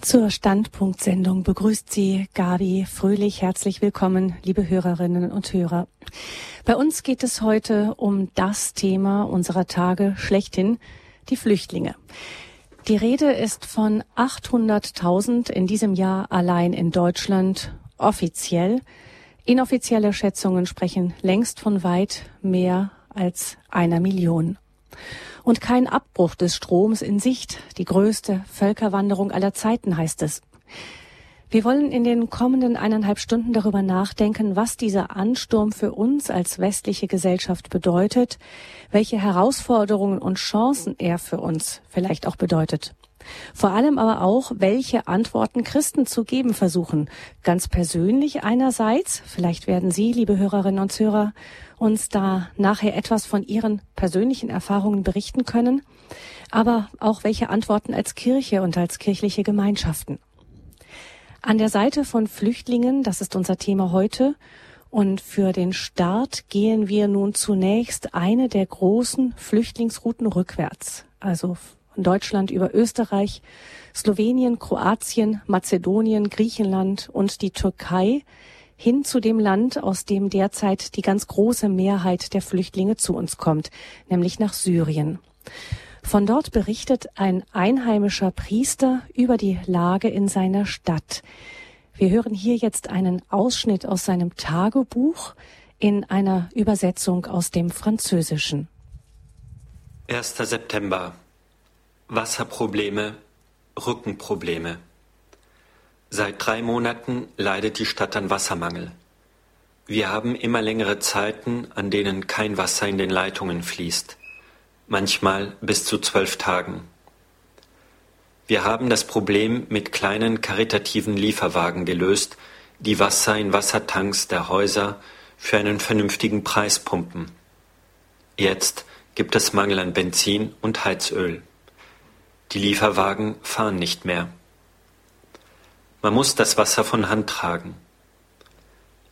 Zur Standpunktsendung begrüßt Sie Gabi Fröhlich. Herzlich willkommen, liebe Hörerinnen und Hörer. Bei uns geht es heute um das Thema unserer Tage schlechthin, die Flüchtlinge. Die Rede ist von 800.000 in diesem Jahr allein in Deutschland offiziell. Inoffizielle Schätzungen sprechen längst von weit mehr als einer Million und kein Abbruch des Stroms in Sicht. Die größte Völkerwanderung aller Zeiten heißt es. Wir wollen in den kommenden eineinhalb Stunden darüber nachdenken, was dieser Ansturm für uns als westliche Gesellschaft bedeutet, welche Herausforderungen und Chancen er für uns vielleicht auch bedeutet. Vor allem aber auch, welche Antworten Christen zu geben versuchen. Ganz persönlich einerseits, vielleicht werden Sie, liebe Hörerinnen und Hörer, uns da nachher etwas von Ihren persönlichen Erfahrungen berichten können, aber auch welche Antworten als Kirche und als kirchliche Gemeinschaften. An der Seite von Flüchtlingen, das ist unser Thema heute, und für den Start gehen wir nun zunächst eine der großen Flüchtlingsrouten rückwärts, also Deutschland über Österreich, Slowenien, Kroatien, Mazedonien, Griechenland und die Türkei hin zu dem Land, aus dem derzeit die ganz große Mehrheit der Flüchtlinge zu uns kommt, nämlich nach Syrien. Von dort berichtet ein einheimischer Priester über die Lage in seiner Stadt. Wir hören hier jetzt einen Ausschnitt aus seinem Tagebuch in einer Übersetzung aus dem Französischen. 1. September. Wasserprobleme, Rückenprobleme. Seit drei Monaten leidet die Stadt an Wassermangel. Wir haben immer längere Zeiten, an denen kein Wasser in den Leitungen fließt, manchmal bis zu zwölf Tagen. Wir haben das Problem mit kleinen karitativen Lieferwagen gelöst, die Wasser in Wassertanks der Häuser für einen vernünftigen Preis pumpen. Jetzt gibt es Mangel an Benzin und Heizöl. Die Lieferwagen fahren nicht mehr. Man muss das Wasser von Hand tragen.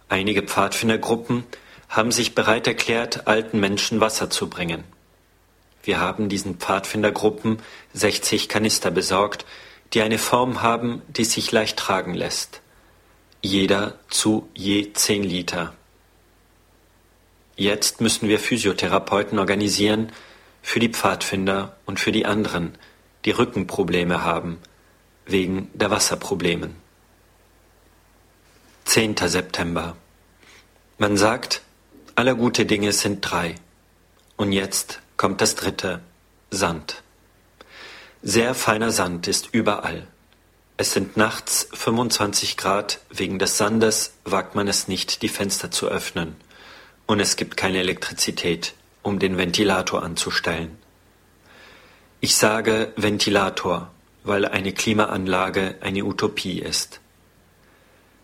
Einige Pfadfindergruppen haben sich bereit erklärt, alten Menschen Wasser zu bringen. Wir haben diesen Pfadfindergruppen 60 Kanister besorgt, die eine Form haben, die sich leicht tragen lässt. Jeder zu je 10 Liter. Jetzt müssen wir Physiotherapeuten organisieren für die Pfadfinder und für die anderen, die Rückenprobleme haben, wegen der Wasserproblemen. 10. September. Man sagt, alle gute Dinge sind drei. Und jetzt kommt das dritte, Sand. Sehr feiner Sand ist überall. Es sind nachts 25 Grad, wegen des Sandes wagt man es nicht, die Fenster zu öffnen. Und es gibt keine Elektrizität, um den Ventilator anzustellen. Ich sage Ventilator, weil eine Klimaanlage eine Utopie ist.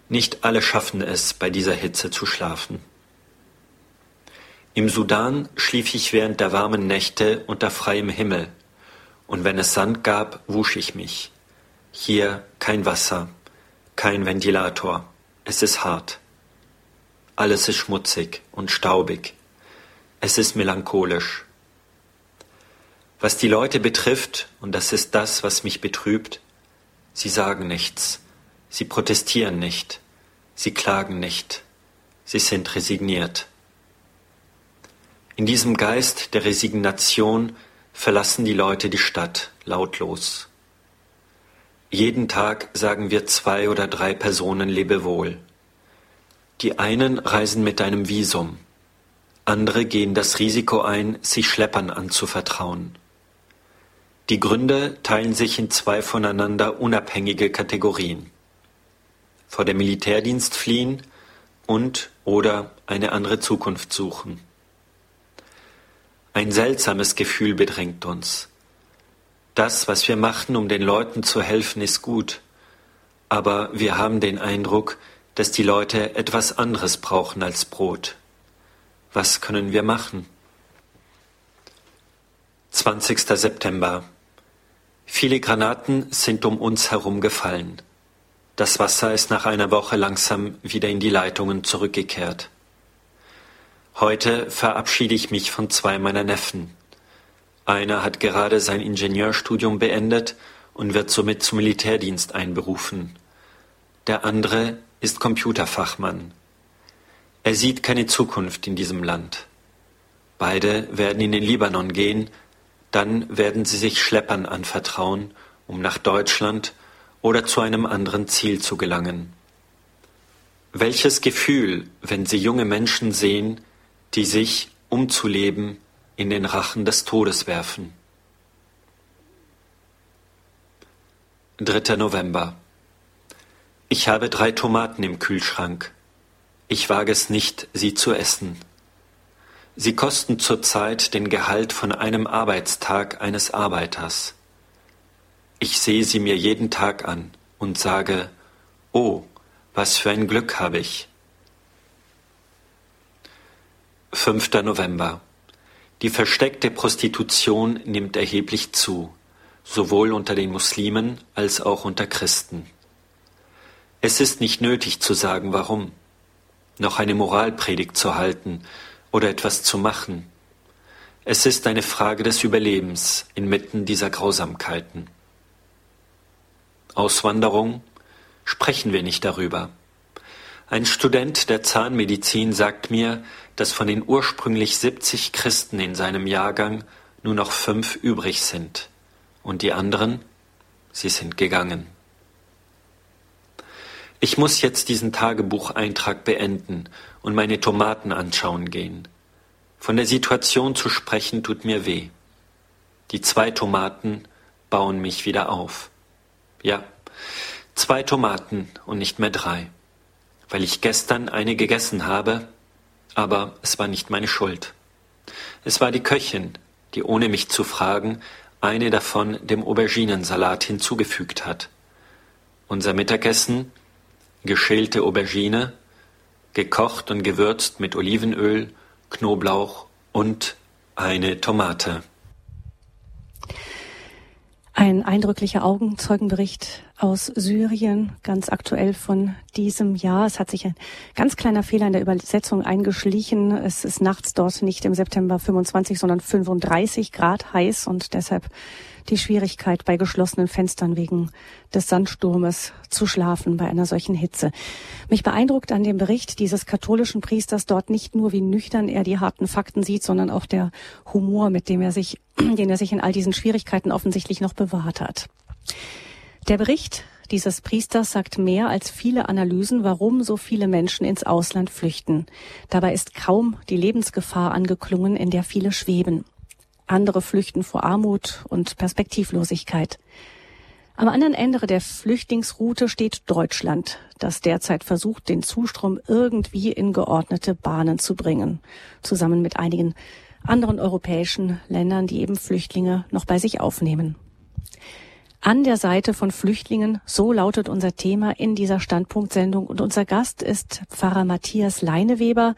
Nicht alle schaffen es, bei dieser Hitze zu schlafen. Im Sudan schlief ich während der warmen Nächte unter freiem Himmel, und wenn es Sand gab, wusch ich mich. Hier kein Wasser, kein Ventilator, es ist hart. Alles ist schmutzig und staubig. Es ist melancholisch. Was die Leute betrifft, und das ist das, was mich betrübt, sie sagen nichts, sie protestieren nicht, sie klagen nicht, sie sind resigniert. In diesem Geist der Resignation verlassen die Leute die Stadt lautlos. Jeden Tag sagen wir zwei oder drei Personen Lebewohl. Die einen reisen mit einem Visum, andere gehen das Risiko ein, sich Schleppern anzuvertrauen. Die Gründe teilen sich in zwei voneinander unabhängige Kategorien. Vor dem Militärdienst fliehen und oder eine andere Zukunft suchen. Ein seltsames Gefühl bedrängt uns. Das, was wir machen, um den Leuten zu helfen, ist gut, aber wir haben den Eindruck, dass die Leute etwas anderes brauchen als Brot. Was können wir machen? 20. September Viele Granaten sind um uns herum gefallen. Das Wasser ist nach einer Woche langsam wieder in die Leitungen zurückgekehrt. Heute verabschiede ich mich von zwei meiner Neffen. Einer hat gerade sein Ingenieurstudium beendet und wird somit zum Militärdienst einberufen. Der andere ist Computerfachmann. Er sieht keine Zukunft in diesem Land. Beide werden in den Libanon gehen, dann werden sie sich Schleppern anvertrauen, um nach Deutschland oder zu einem anderen Ziel zu gelangen. Welches Gefühl, wenn Sie junge Menschen sehen, die sich, um zu leben, in den Rachen des Todes werfen. 3. November. Ich habe drei Tomaten im Kühlschrank. Ich wage es nicht, sie zu essen. Sie kosten zurzeit den Gehalt von einem Arbeitstag eines Arbeiters. Ich sehe sie mir jeden Tag an und sage, oh, was für ein Glück habe ich. 5. November. Die versteckte Prostitution nimmt erheblich zu, sowohl unter den Muslimen als auch unter Christen. Es ist nicht nötig zu sagen, warum, noch eine Moralpredigt zu halten oder etwas zu machen. Es ist eine Frage des Überlebens inmitten dieser Grausamkeiten. Auswanderung, sprechen wir nicht darüber. Ein Student der Zahnmedizin sagt mir, dass von den ursprünglich 70 Christen in seinem Jahrgang nur noch fünf übrig sind. Und die anderen, sie sind gegangen. Ich muss jetzt diesen Tagebucheintrag beenden und meine Tomaten anschauen gehen. Von der Situation zu sprechen tut mir weh. Die zwei Tomaten bauen mich wieder auf. Ja, zwei Tomaten und nicht mehr drei weil ich gestern eine gegessen habe, aber es war nicht meine Schuld. Es war die Köchin, die ohne mich zu fragen eine davon dem Auberginensalat hinzugefügt hat. Unser Mittagessen geschälte Aubergine, gekocht und gewürzt mit Olivenöl, Knoblauch und eine Tomate. Ein eindrücklicher Augenzeugenbericht aus Syrien, ganz aktuell von diesem Jahr. Es hat sich ein ganz kleiner Fehler in der Übersetzung eingeschlichen. Es ist nachts dort nicht im September 25, sondern 35 Grad heiß und deshalb die Schwierigkeit, bei geschlossenen Fenstern wegen des Sandsturmes zu schlafen bei einer solchen Hitze. Mich beeindruckt an dem Bericht dieses katholischen Priesters dort nicht nur, wie nüchtern er die harten Fakten sieht, sondern auch der Humor, mit dem er sich, den er sich in all diesen Schwierigkeiten offensichtlich noch bewahrt hat. Der Bericht dieses Priesters sagt mehr als viele Analysen, warum so viele Menschen ins Ausland flüchten. Dabei ist kaum die Lebensgefahr angeklungen, in der viele schweben. Andere flüchten vor Armut und Perspektivlosigkeit. Am anderen Ende der Flüchtlingsroute steht Deutschland, das derzeit versucht, den Zustrom irgendwie in geordnete Bahnen zu bringen, zusammen mit einigen anderen europäischen Ländern, die eben Flüchtlinge noch bei sich aufnehmen. An der Seite von Flüchtlingen, so lautet unser Thema in dieser Standpunktsendung und unser Gast ist Pfarrer Matthias Leineweber.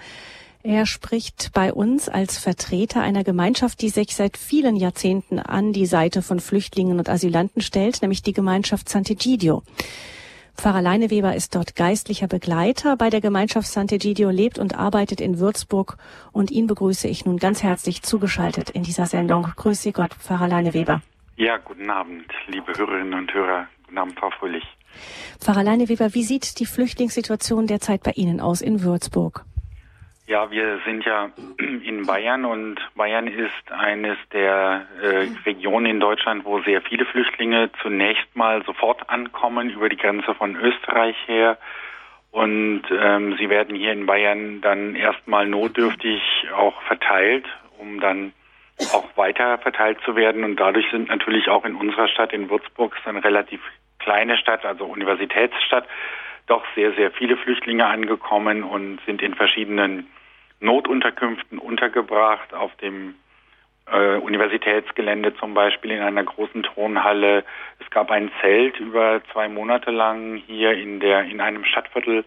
Er spricht bei uns als Vertreter einer Gemeinschaft, die sich seit vielen Jahrzehnten an die Seite von Flüchtlingen und Asylanten stellt, nämlich die Gemeinschaft Sant'Egidio. Pfarrer Leineweber ist dort geistlicher Begleiter bei der Gemeinschaft Sant'Egidio, lebt und arbeitet in Würzburg und ihn begrüße ich nun ganz herzlich zugeschaltet in dieser Sendung. Grüß Sie Gott, Pfarrer Leineweber. Ja, guten Abend, liebe Hörerinnen und Hörer. Guten Abend, Frau Fröhlich. Pfarrer Leineweber, wie sieht die Flüchtlingssituation derzeit bei Ihnen aus in Würzburg? Ja, wir sind ja in Bayern und Bayern ist eines der äh, Regionen in Deutschland, wo sehr viele Flüchtlinge zunächst mal sofort ankommen über die Grenze von Österreich her. Und ähm, sie werden hier in Bayern dann erstmal notdürftig auch verteilt, um dann auch weiter verteilt zu werden. Und dadurch sind natürlich auch in unserer Stadt, in Würzburg, ist eine relativ kleine Stadt, also Universitätsstadt, doch sehr, sehr viele Flüchtlinge angekommen und sind in verschiedenen Notunterkünften untergebracht, auf dem äh, Universitätsgelände zum Beispiel in einer großen Turnhalle. Es gab ein Zelt über zwei Monate lang hier in der in einem Stadtviertel,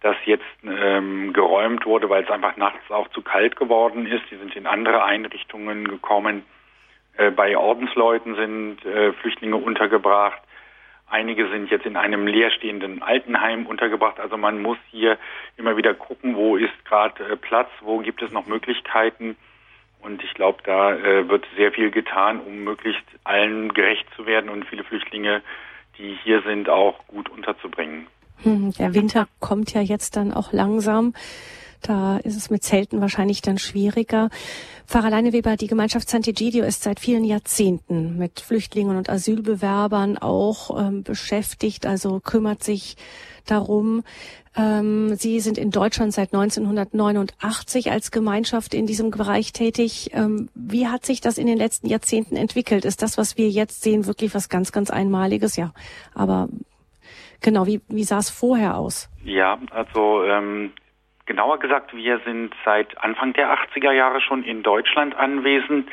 das jetzt ähm, geräumt wurde, weil es einfach nachts auch zu kalt geworden ist. Die sind in andere Einrichtungen gekommen. Äh, bei Ordensleuten sind äh, Flüchtlinge untergebracht. Einige sind jetzt in einem leerstehenden Altenheim untergebracht. Also man muss hier immer wieder gucken, wo ist gerade äh, Platz, wo gibt es noch Möglichkeiten. Und ich glaube, da äh, wird sehr viel getan, um möglichst allen gerecht zu werden und viele Flüchtlinge, die hier sind, auch gut unterzubringen. Hm, der Winter kommt ja jetzt dann auch langsam. Da ist es mit Zelten wahrscheinlich dann schwieriger. Pfarrer Leineweber, die Gemeinschaft Sant'Egidio ist seit vielen Jahrzehnten mit Flüchtlingen und Asylbewerbern auch ähm, beschäftigt, also kümmert sich darum. Ähm, Sie sind in Deutschland seit 1989 als Gemeinschaft in diesem Bereich tätig. Ähm, wie hat sich das in den letzten Jahrzehnten entwickelt? Ist das, was wir jetzt sehen, wirklich was ganz, ganz Einmaliges? Ja, aber genau, wie, wie sah es vorher aus? Ja, also ähm, genauer gesagt, wir sind seit Anfang der 80er Jahre schon in Deutschland anwesend.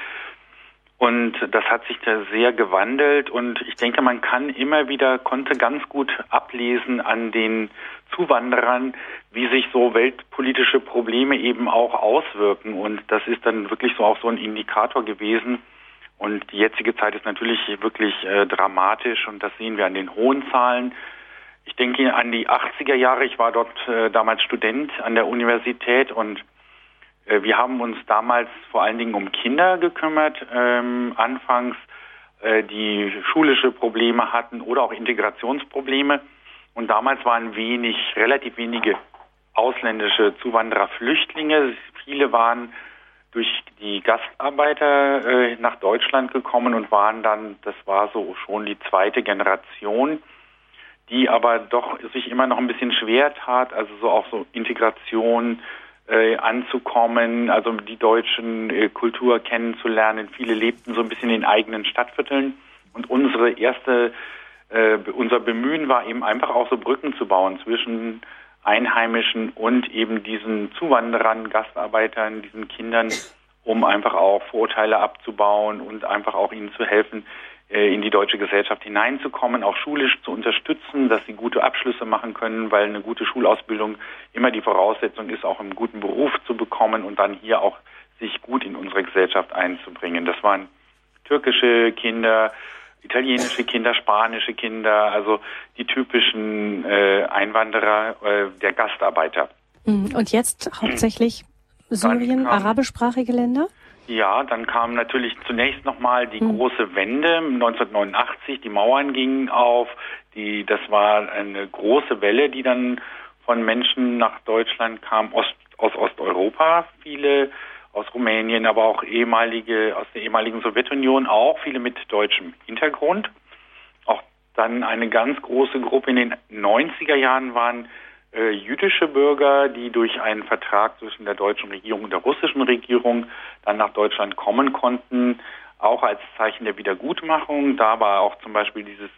Und das hat sich da sehr gewandelt und ich denke, man kann immer wieder, konnte ganz gut ablesen an den Zuwanderern, wie sich so weltpolitische Probleme eben auch auswirken. Und das ist dann wirklich so auch so ein Indikator gewesen. Und die jetzige Zeit ist natürlich wirklich äh, dramatisch und das sehen wir an den hohen Zahlen. Ich denke an die 80er Jahre. Ich war dort äh, damals Student an der Universität und äh, wir haben uns damals vor allen Dingen um Kinder gekümmert, ähm, anfangs, äh, die schulische Probleme hatten oder auch Integrationsprobleme. Und damals waren wenig, relativ wenige ausländische Zuwanderer, Flüchtlinge. Viele waren durch die Gastarbeiter äh, nach Deutschland gekommen und waren dann, das war so schon die zweite Generation, die aber doch sich immer noch ein bisschen schwer tat, also so auch so Integration, äh, anzukommen, also die deutschen äh, Kultur kennenzulernen. Viele lebten so ein bisschen in eigenen Stadtvierteln und unsere erste, äh, unser Bemühen war eben einfach auch so Brücken zu bauen zwischen Einheimischen und eben diesen Zuwanderern, Gastarbeitern, diesen Kindern, um einfach auch Vorurteile abzubauen und einfach auch ihnen zu helfen, in die deutsche Gesellschaft hineinzukommen, auch schulisch zu unterstützen, dass sie gute Abschlüsse machen können, weil eine gute Schulausbildung immer die Voraussetzung ist, auch einen guten Beruf zu bekommen und dann hier auch sich gut in unsere Gesellschaft einzubringen. Das waren türkische Kinder, italienische Kinder, spanische Kinder, also die typischen äh, Einwanderer äh, der Gastarbeiter. Mhm. Und jetzt hauptsächlich Syrien, arabischsprachige Länder? Ja, dann kam natürlich zunächst nochmal die mhm. große Wende 1989. Die Mauern gingen auf. Die, das war eine große Welle, die dann von Menschen nach Deutschland kam, Ost, aus Osteuropa, viele aus Rumänien, aber auch ehemalige, aus der ehemaligen Sowjetunion, auch viele mit deutschem Hintergrund. Auch dann eine ganz große Gruppe in den 90er Jahren waren äh, jüdische Bürger, die durch einen Vertrag zwischen der deutschen Regierung und der russischen Regierung dann nach Deutschland kommen konnten, auch als Zeichen der Wiedergutmachung. Da war auch zum Beispiel dieses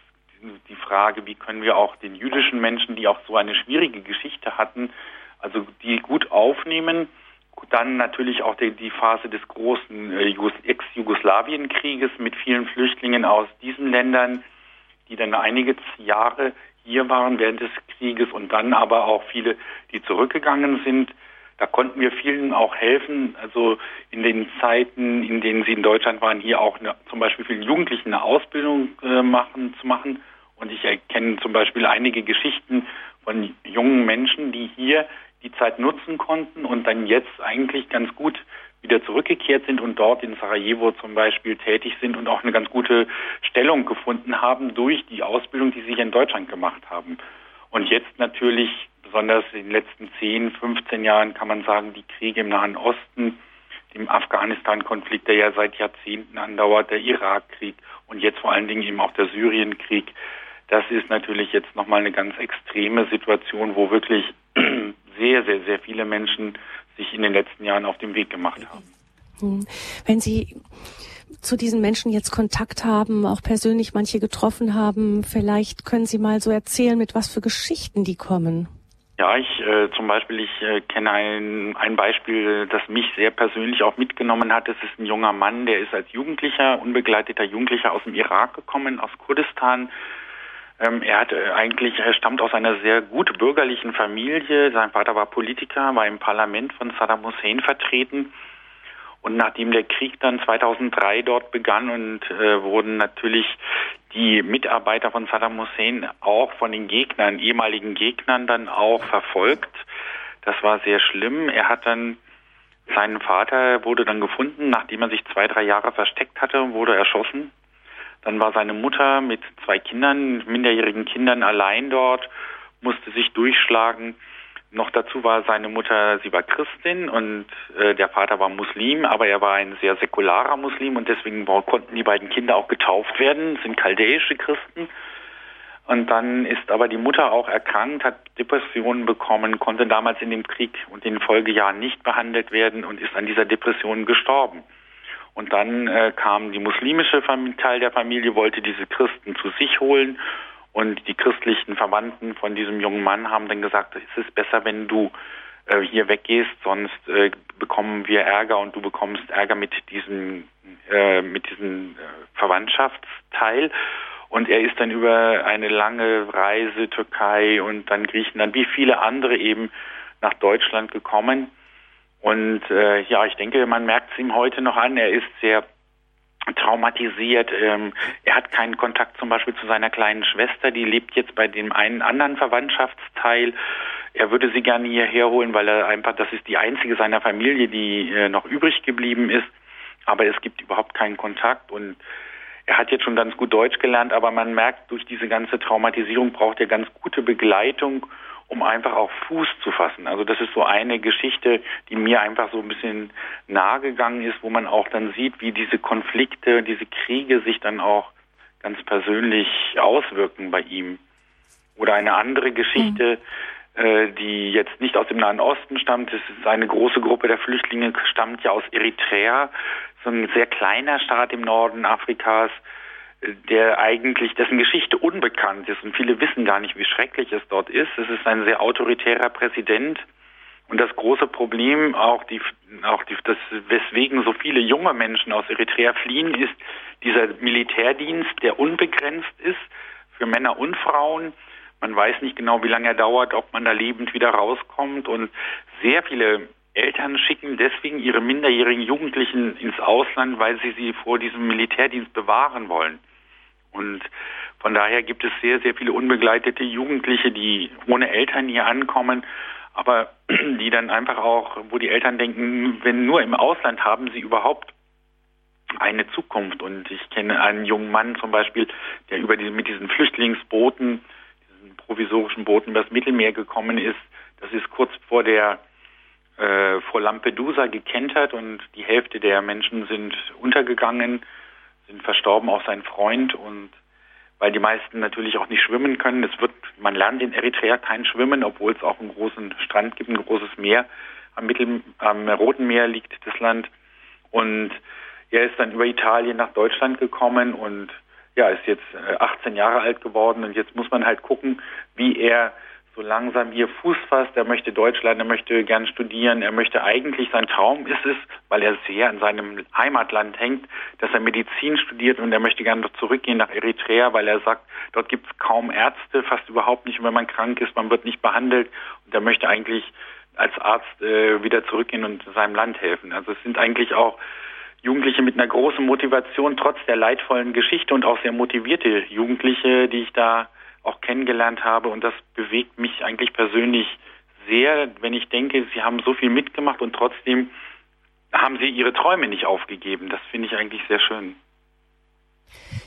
die Frage, wie können wir auch den jüdischen Menschen, die auch so eine schwierige Geschichte hatten, also die gut aufnehmen. Dann natürlich auch die, die Phase des großen äh, Ex-Jugoslawien-Krieges mit vielen Flüchtlingen aus diesen Ländern, die dann einige Jahre hier waren während des Krieges und dann aber auch viele, die zurückgegangen sind. Da konnten wir vielen auch helfen. Also in den Zeiten, in denen sie in Deutschland waren, hier auch eine, zum Beispiel vielen Jugendlichen eine Ausbildung äh, machen, zu machen. Und ich erkenne zum Beispiel einige Geschichten von jungen Menschen, die hier die Zeit nutzen konnten und dann jetzt eigentlich ganz gut wieder zurückgekehrt sind und dort in Sarajevo zum Beispiel tätig sind und auch eine ganz gute Stellung gefunden haben durch die Ausbildung, die sie hier in Deutschland gemacht haben. Und jetzt natürlich, besonders in den letzten 10, 15 Jahren, kann man sagen, die Kriege im Nahen Osten, dem Afghanistan-Konflikt, der ja seit Jahrzehnten andauert, der Irakkrieg und jetzt vor allen Dingen eben auch der Syrienkrieg, das ist natürlich jetzt nochmal eine ganz extreme Situation, wo wirklich sehr, sehr, sehr viele Menschen sich in den letzten Jahren auf den Weg gemacht haben. Hm. Wenn Sie zu diesen Menschen jetzt Kontakt haben, auch persönlich manche getroffen haben, vielleicht können Sie mal so erzählen, mit was für Geschichten die kommen. Ja, ich äh, zum Beispiel, ich äh, kenne ein, ein Beispiel, das mich sehr persönlich auch mitgenommen hat. Es ist ein junger Mann, der ist als Jugendlicher, unbegleiteter Jugendlicher aus dem Irak gekommen, aus Kurdistan, er hat äh, eigentlich, er stammt aus einer sehr gut bürgerlichen Familie. Sein Vater war Politiker, war im Parlament von Saddam Hussein vertreten. Und nachdem der Krieg dann 2003 dort begann und äh, wurden natürlich die Mitarbeiter von Saddam Hussein auch von den Gegnern, ehemaligen Gegnern dann auch verfolgt. Das war sehr schlimm. Er hat dann Sein Vater wurde dann gefunden, nachdem er sich zwei, drei Jahre versteckt hatte, wurde erschossen. Dann war seine Mutter mit zwei Kindern, minderjährigen Kindern allein dort, musste sich durchschlagen. Noch dazu war seine Mutter, sie war Christin und äh, der Vater war Muslim, aber er war ein sehr säkularer Muslim und deswegen konnten die beiden Kinder auch getauft werden, sind chaldäische Christen. Und dann ist aber die Mutter auch erkrankt, hat Depressionen bekommen, konnte damals in dem Krieg und in den Folgejahren nicht behandelt werden und ist an dieser Depression gestorben. Und dann äh, kam die muslimische Teil der Familie, wollte diese Christen zu sich holen und die christlichen Verwandten von diesem jungen Mann haben dann gesagt, es ist besser, wenn du äh, hier weggehst, sonst äh, bekommen wir Ärger und du bekommst Ärger mit diesem äh, mit diesem äh, Verwandtschaftsteil. Und er ist dann über eine lange Reise Türkei und dann Griechenland, wie viele andere eben nach Deutschland gekommen. Und äh, ja, ich denke, man merkt es ihm heute noch an. Er ist sehr traumatisiert. Ähm, er hat keinen Kontakt zum Beispiel zu seiner kleinen Schwester, die lebt jetzt bei dem einen anderen Verwandtschaftsteil. Er würde sie gerne hierher holen, weil er einfach, das ist die einzige seiner Familie, die äh, noch übrig geblieben ist. Aber es gibt überhaupt keinen Kontakt und er hat jetzt schon ganz gut Deutsch gelernt, aber man merkt, durch diese ganze Traumatisierung braucht er ganz gute Begleitung, um einfach auch Fuß zu fassen. Also das ist so eine Geschichte, die mir einfach so ein bisschen nahe gegangen ist, wo man auch dann sieht, wie diese Konflikte, diese Kriege sich dann auch ganz persönlich auswirken bei ihm. Oder eine andere Geschichte, mhm. äh, die jetzt nicht aus dem Nahen Osten stammt, das ist eine große Gruppe der Flüchtlinge, stammt ja aus Eritrea so ein sehr kleiner Staat im Norden Afrikas, der eigentlich, dessen Geschichte unbekannt ist und viele wissen gar nicht, wie schrecklich es dort ist. Es ist ein sehr autoritärer Präsident. Und das große Problem, auch die, auch die, das, weswegen so viele junge Menschen aus Eritrea fliehen, ist dieser Militärdienst, der unbegrenzt ist für Männer und Frauen. Man weiß nicht genau, wie lange er dauert, ob man da lebend wieder rauskommt. Und sehr viele Eltern schicken deswegen ihre minderjährigen Jugendlichen ins Ausland, weil sie sie vor diesem Militärdienst bewahren wollen. Und von daher gibt es sehr, sehr viele unbegleitete Jugendliche, die ohne Eltern hier ankommen, aber die dann einfach auch, wo die Eltern denken, wenn nur im Ausland haben sie überhaupt eine Zukunft. Und ich kenne einen jungen Mann zum Beispiel, der über die, mit diesen Flüchtlingsbooten, diesen provisorischen Booten übers Mittelmeer gekommen ist. Das ist kurz vor der äh, vor Lampedusa gekentert und die Hälfte der Menschen sind untergegangen, sind verstorben, auch sein Freund und weil die meisten natürlich auch nicht schwimmen können. Es wird, man lernt in Eritrea kein Schwimmen, obwohl es auch einen großen Strand gibt, ein großes Meer. Am Mittel, am Roten Meer liegt das Land. Und er ist dann über Italien nach Deutschland gekommen und ja, ist jetzt 18 äh, Jahre alt geworden und jetzt muss man halt gucken, wie er so langsam hier Fuß fasst. Er möchte Deutsch lernen, er möchte gern studieren, er möchte eigentlich, sein Traum ist es, weil er sehr an seinem Heimatland hängt, dass er Medizin studiert und er möchte gerne zurückgehen nach Eritrea, weil er sagt, dort gibt es kaum Ärzte, fast überhaupt nicht. Wenn man krank ist, man wird nicht behandelt und er möchte eigentlich als Arzt äh, wieder zurückgehen und seinem Land helfen. Also es sind eigentlich auch Jugendliche mit einer großen Motivation, trotz der leidvollen Geschichte und auch sehr motivierte Jugendliche, die ich da auch kennengelernt habe. Und das bewegt mich eigentlich persönlich sehr, wenn ich denke, sie haben so viel mitgemacht und trotzdem haben sie ihre Träume nicht aufgegeben. Das finde ich eigentlich sehr schön.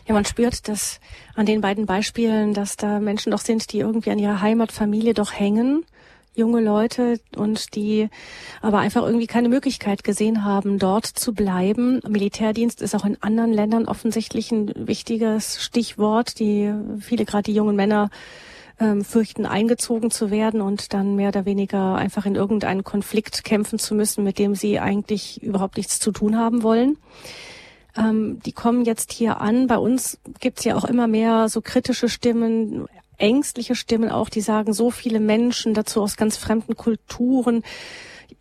Ja, man spürt das an den beiden Beispielen, dass da Menschen doch sind, die irgendwie an ihrer Heimatfamilie doch hängen junge Leute und die aber einfach irgendwie keine Möglichkeit gesehen haben, dort zu bleiben. Militärdienst ist auch in anderen Ländern offensichtlich ein wichtiges Stichwort, die viele gerade die jungen Männer ähm, fürchten, eingezogen zu werden und dann mehr oder weniger einfach in irgendeinen Konflikt kämpfen zu müssen, mit dem sie eigentlich überhaupt nichts zu tun haben wollen ähm, die kommen jetzt hier an. Bei uns gibt's ja auch immer mehr so kritische Stimmen, ängstliche Stimmen auch, die sagen, so viele Menschen dazu aus ganz fremden Kulturen.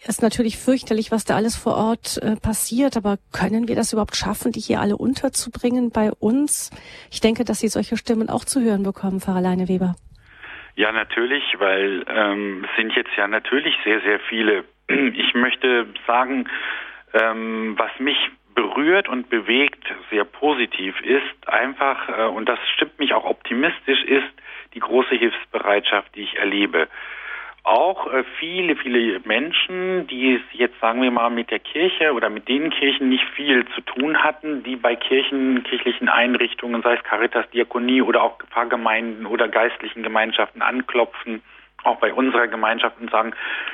Ist natürlich fürchterlich, was da alles vor Ort äh, passiert, aber können wir das überhaupt schaffen, die hier alle unterzubringen bei uns? Ich denke, dass Sie solche Stimmen auch zu hören bekommen, Pfarrer Leine Weber. Ja, natürlich, weil ähm, sind jetzt ja natürlich sehr, sehr viele. Ich möchte sagen, ähm, was mich berührt und bewegt, sehr positiv ist, einfach, äh, und das stimmt mich auch optimistisch, ist, die große Hilfsbereitschaft, die ich erlebe. auch äh, viele, viele Menschen, die jetzt sagen wir mal mit der Kirche oder mit den Kirchen nicht viel zu tun hatten, die bei Kirchen, kirchlichen Einrichtungen, sei es Caritas, Diakonie oder auch Pfarrgemeinden oder geistlichen Gemeinschaften anklopfen auch bei unserer Gemeinschaft und sagen,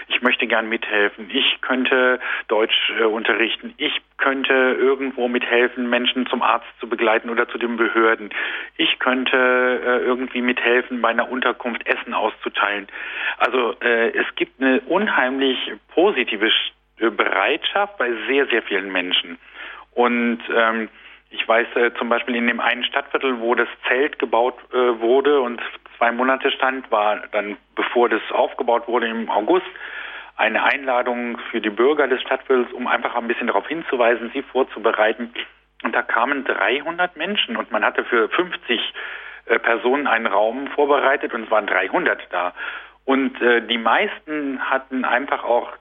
ich möchte gern mithelfen, ich könnte Deutsch äh, unterrichten, ich könnte irgendwo mithelfen, Menschen zum Arzt zu begleiten oder zu den Behörden, ich könnte äh, irgendwie mithelfen, bei einer Unterkunft Essen auszuteilen. Also äh, es gibt eine unheimlich positive äh, Bereitschaft bei sehr, sehr vielen Menschen. Und ähm, ich weiß äh, zum Beispiel in dem einen Stadtviertel, wo das Zelt gebaut äh, wurde und zwei Monate stand, war dann, bevor das aufgebaut wurde im August, eine Einladung für die Bürger des Stadtviertels, um einfach ein bisschen darauf hinzuweisen, sie vorzubereiten. Und da kamen 300 Menschen und man hatte für 50 äh, Personen einen Raum vorbereitet und es waren 300 da. Und äh, die meisten hatten einfach auch,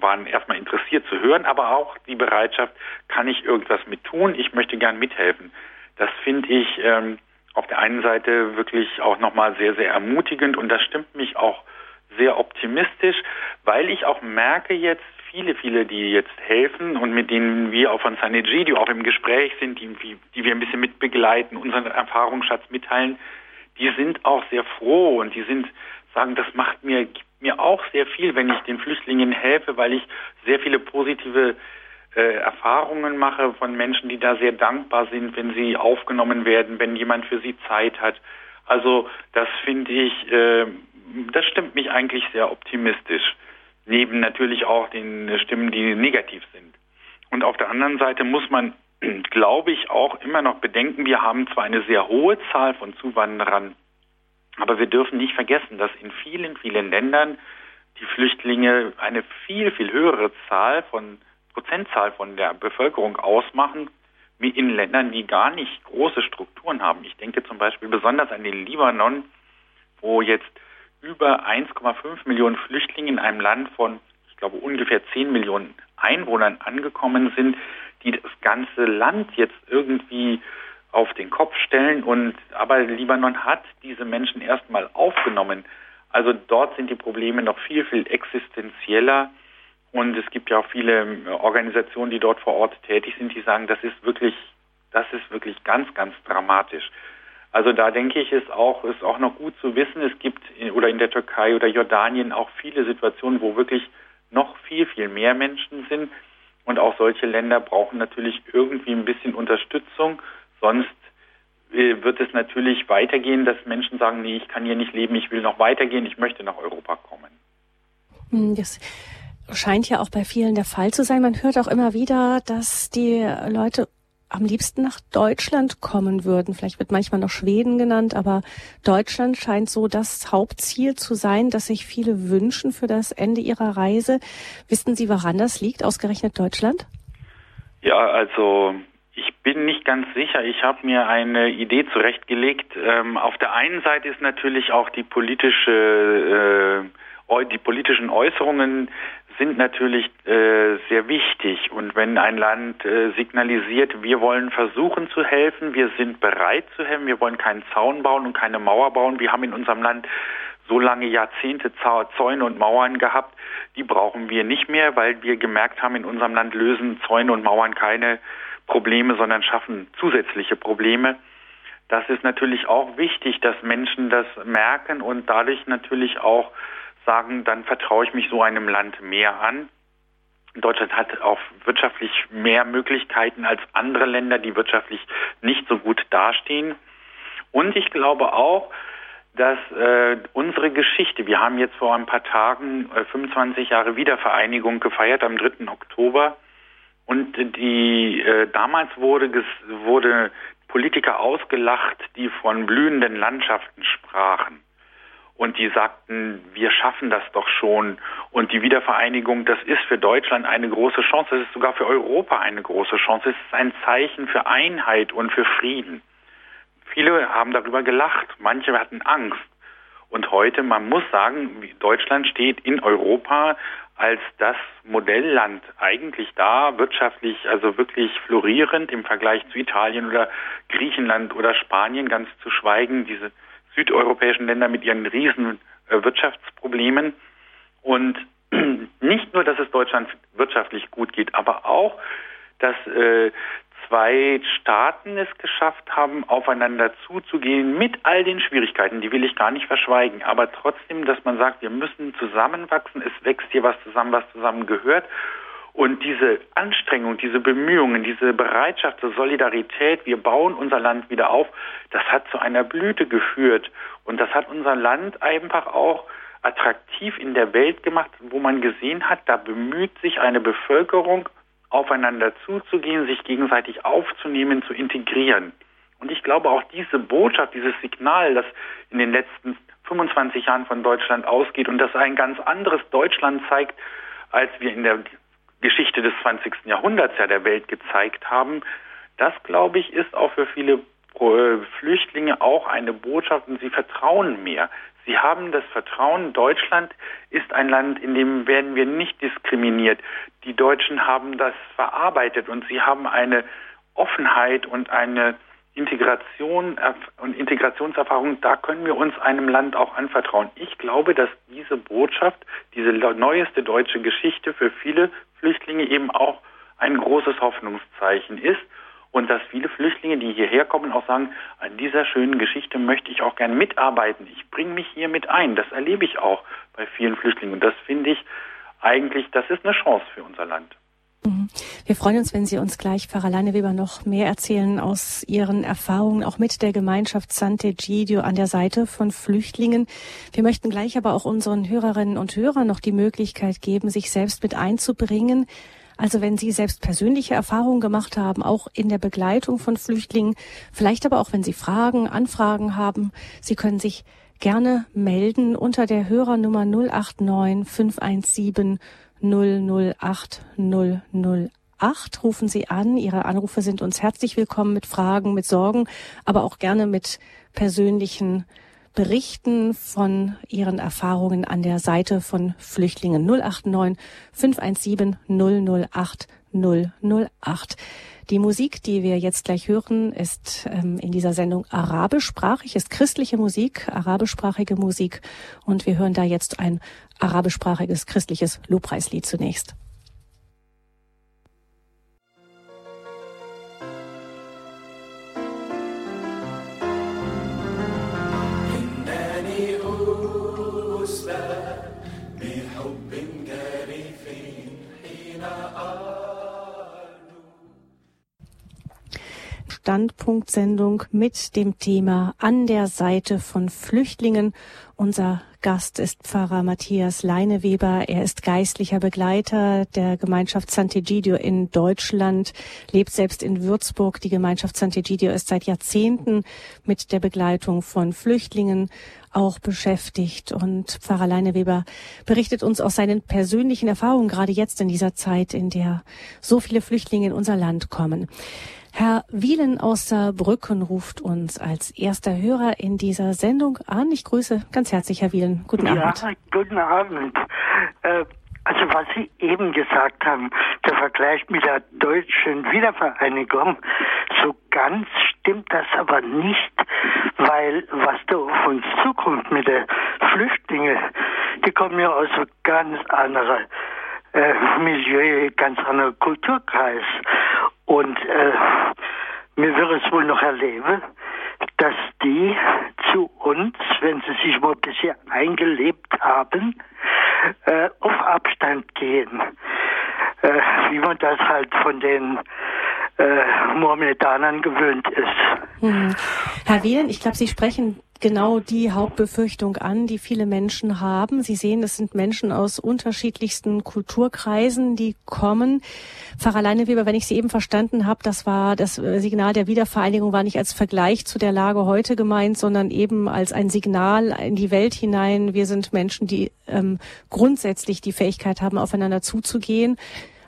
waren erstmal interessiert zu hören, aber auch die Bereitschaft, kann ich irgendwas mit tun? Ich möchte gern mithelfen. Das finde ich ähm, auf der einen Seite wirklich auch nochmal sehr, sehr ermutigend und das stimmt mich auch sehr optimistisch, weil ich auch merke jetzt, viele, viele, die jetzt helfen und mit denen wir auch von Saneji, die auch im Gespräch sind, die, die wir ein bisschen mitbegleiten, unseren Erfahrungsschatz mitteilen, die sind auch sehr froh und die sind, sagen, das macht mir, gibt mir auch sehr viel, wenn ich den Flüchtlingen helfe, weil ich sehr viele positive Erfahrungen mache von Menschen, die da sehr dankbar sind, wenn sie aufgenommen werden, wenn jemand für sie Zeit hat. Also das finde ich, äh, das stimmt mich eigentlich sehr optimistisch. Neben natürlich auch den Stimmen, die negativ sind. Und auf der anderen Seite muss man, glaube ich, auch immer noch bedenken, wir haben zwar eine sehr hohe Zahl von Zuwanderern, aber wir dürfen nicht vergessen, dass in vielen, vielen Ländern die Flüchtlinge eine viel, viel höhere Zahl von Prozentzahl von der Bevölkerung ausmachen, wie in Ländern, die gar nicht große Strukturen haben. Ich denke zum Beispiel besonders an den Libanon, wo jetzt über 1,5 Millionen Flüchtlinge in einem Land von, ich glaube, ungefähr 10 Millionen Einwohnern angekommen sind, die das ganze Land jetzt irgendwie auf den Kopf stellen. Und aber Libanon hat diese Menschen erstmal aufgenommen. Also dort sind die Probleme noch viel, viel existenzieller. Und es gibt ja auch viele ähm, Organisationen, die dort vor Ort tätig sind, die sagen, das ist wirklich, das ist wirklich ganz, ganz dramatisch. Also da denke ich, ist auch, ist auch noch gut zu wissen, es gibt in, oder in der Türkei oder Jordanien auch viele Situationen, wo wirklich noch viel, viel mehr Menschen sind. Und auch solche Länder brauchen natürlich irgendwie ein bisschen Unterstützung. Sonst äh, wird es natürlich weitergehen, dass Menschen sagen, nee, ich kann hier nicht leben, ich will noch weitergehen, ich möchte nach Europa kommen. Das scheint ja auch bei vielen der Fall zu sein. Man hört auch immer wieder, dass die Leute am liebsten nach Deutschland kommen würden. Vielleicht wird manchmal noch Schweden genannt, aber Deutschland scheint so das Hauptziel zu sein, das sich viele wünschen für das Ende ihrer Reise. Wissen Sie, woran das liegt, ausgerechnet Deutschland? Ja, also ich bin nicht ganz sicher. Ich habe mir eine Idee zurechtgelegt. Ähm, auf der einen Seite ist natürlich auch die politische, äh, die politischen Äußerungen sind natürlich äh, sehr wichtig. Und wenn ein Land äh, signalisiert, wir wollen versuchen zu helfen, wir sind bereit zu helfen, wir wollen keinen Zaun bauen und keine Mauer bauen, wir haben in unserem Land so lange Jahrzehnte Zäune und Mauern gehabt, die brauchen wir nicht mehr, weil wir gemerkt haben, in unserem Land lösen Zäune und Mauern keine Probleme, sondern schaffen zusätzliche Probleme. Das ist natürlich auch wichtig, dass Menschen das merken und dadurch natürlich auch sagen, dann vertraue ich mich so einem Land mehr an. Deutschland hat auch wirtschaftlich mehr Möglichkeiten als andere Länder, die wirtschaftlich nicht so gut dastehen. Und ich glaube auch, dass äh, unsere Geschichte, wir haben jetzt vor ein paar Tagen äh, 25 Jahre Wiedervereinigung gefeiert am 3. Oktober und die äh, damals wurde wurde Politiker ausgelacht, die von blühenden Landschaften sprachen und die sagten, wir schaffen das doch schon. Und die Wiedervereinigung, das ist für Deutschland eine große Chance, das ist sogar für Europa eine große Chance, es ist ein Zeichen für Einheit und für Frieden. Viele haben darüber gelacht, manche hatten Angst. Und heute, man muss sagen, Deutschland steht in Europa als das Modellland eigentlich da, wirtschaftlich, also wirklich florierend im Vergleich zu Italien oder Griechenland oder Spanien, ganz zu schweigen, diese südeuropäischen Länder mit ihren riesen äh, Wirtschaftsproblemen. Und nicht nur, dass es Deutschland wirtschaftlich gut geht, aber auch, dass äh, zwei Staaten es geschafft haben, aufeinander zuzugehen mit all den Schwierigkeiten, die will ich gar nicht verschweigen, aber trotzdem, dass man sagt, wir müssen zusammenwachsen, es wächst hier was zusammen, was zusammen gehört. Und diese Anstrengung, diese Bemühungen, diese Bereitschaft zur Solidarität, wir bauen unser Land wieder auf, das hat zu einer Blüte geführt. Und das hat unser Land einfach auch attraktiv in der Welt gemacht, wo man gesehen hat, da bemüht sich eine Bevölkerung aufeinander zuzugehen, sich gegenseitig aufzunehmen, zu integrieren. Und ich glaube auch diese Botschaft, dieses Signal, das in den letzten 25 Jahren von Deutschland ausgeht und das ein ganz anderes Deutschland zeigt, als wir in der Geschichte des 20. Jahrhunderts ja der Welt gezeigt haben, das glaube ich ist auch für viele äh, Flüchtlinge auch eine Botschaft und sie vertrauen mehr. Sie haben das Vertrauen, Deutschland ist ein Land, in dem werden wir nicht diskriminiert. Die Deutschen haben das verarbeitet und sie haben eine Offenheit und eine Integration und Integrationserfahrung, da können wir uns einem Land auch anvertrauen. Ich glaube, dass diese Botschaft, diese neueste deutsche Geschichte für viele Flüchtlinge eben auch ein großes Hoffnungszeichen ist und dass viele Flüchtlinge, die hierher kommen, auch sagen, an dieser schönen Geschichte möchte ich auch gern mitarbeiten. Ich bringe mich hier mit ein. Das erlebe ich auch bei vielen Flüchtlingen. Und das finde ich eigentlich, das ist eine Chance für unser Land. Mhm. Wir freuen uns, wenn Sie uns gleich, Pfarrer Leineweber, noch mehr erzählen aus Ihren Erfahrungen, auch mit der Gemeinschaft Sant'Egidio an der Seite von Flüchtlingen. Wir möchten gleich aber auch unseren Hörerinnen und Hörern noch die Möglichkeit geben, sich selbst mit einzubringen. Also wenn Sie selbst persönliche Erfahrungen gemacht haben, auch in der Begleitung von Flüchtlingen, vielleicht aber auch wenn Sie Fragen, Anfragen haben, Sie können sich gerne melden unter der Hörernummer 089 517 008 008. Rufen Sie an. Ihre Anrufe sind uns herzlich willkommen mit Fragen, mit Sorgen, aber auch gerne mit persönlichen berichten von ihren Erfahrungen an der Seite von Flüchtlingen 089 517 008 008. Die Musik, die wir jetzt gleich hören, ist ähm, in dieser Sendung arabischsprachig, ist christliche Musik, arabischsprachige Musik. Und wir hören da jetzt ein arabischsprachiges christliches Lobpreislied zunächst. Standpunktsendung mit dem Thema An der Seite von Flüchtlingen. Unser Gast ist Pfarrer Matthias Leineweber. Er ist geistlicher Begleiter der Gemeinschaft Sant'Egidio in Deutschland, lebt selbst in Würzburg. Die Gemeinschaft Sant'Egidio ist seit Jahrzehnten mit der Begleitung von Flüchtlingen auch beschäftigt. Und Pfarrer Leineweber berichtet uns aus seinen persönlichen Erfahrungen, gerade jetzt in dieser Zeit, in der so viele Flüchtlinge in unser Land kommen. Herr Wielen aus Saarbrücken ruft uns als erster Hörer in dieser Sendung an. Ich grüße ganz herzlich Herr Wielen. Guten Abend. Ja, guten Abend. Äh, also was Sie eben gesagt haben, der Vergleich mit der deutschen Wiedervereinigung, so ganz stimmt das aber nicht, weil was da auf uns zukommt mit den Flüchtlingen, die kommen ja aus einem ganz anderen äh, Milieu, ganz anderer Kulturkreis. Und äh, mir wird es wohl noch erleben, dass die zu uns, wenn sie sich mal bisher eingelebt haben, äh, auf Abstand gehen. Äh, wie man das halt von den äh, Mohammedanern gewöhnt ist. Hm. Herr Wehlen, ich glaube, Sie sprechen genau die Hauptbefürchtung an, die viele Menschen haben. Sie sehen, es sind Menschen aus unterschiedlichsten Kulturkreisen, die kommen. Pfarrer Leineweber, wenn ich Sie eben verstanden habe, das war das äh, Signal der Wiedervereinigung war nicht als Vergleich zu der Lage heute gemeint, sondern eben als ein Signal in die Welt hinein. Wir sind Menschen, die ähm, grundsätzlich die Fähigkeit haben, aufeinander zuzugehen.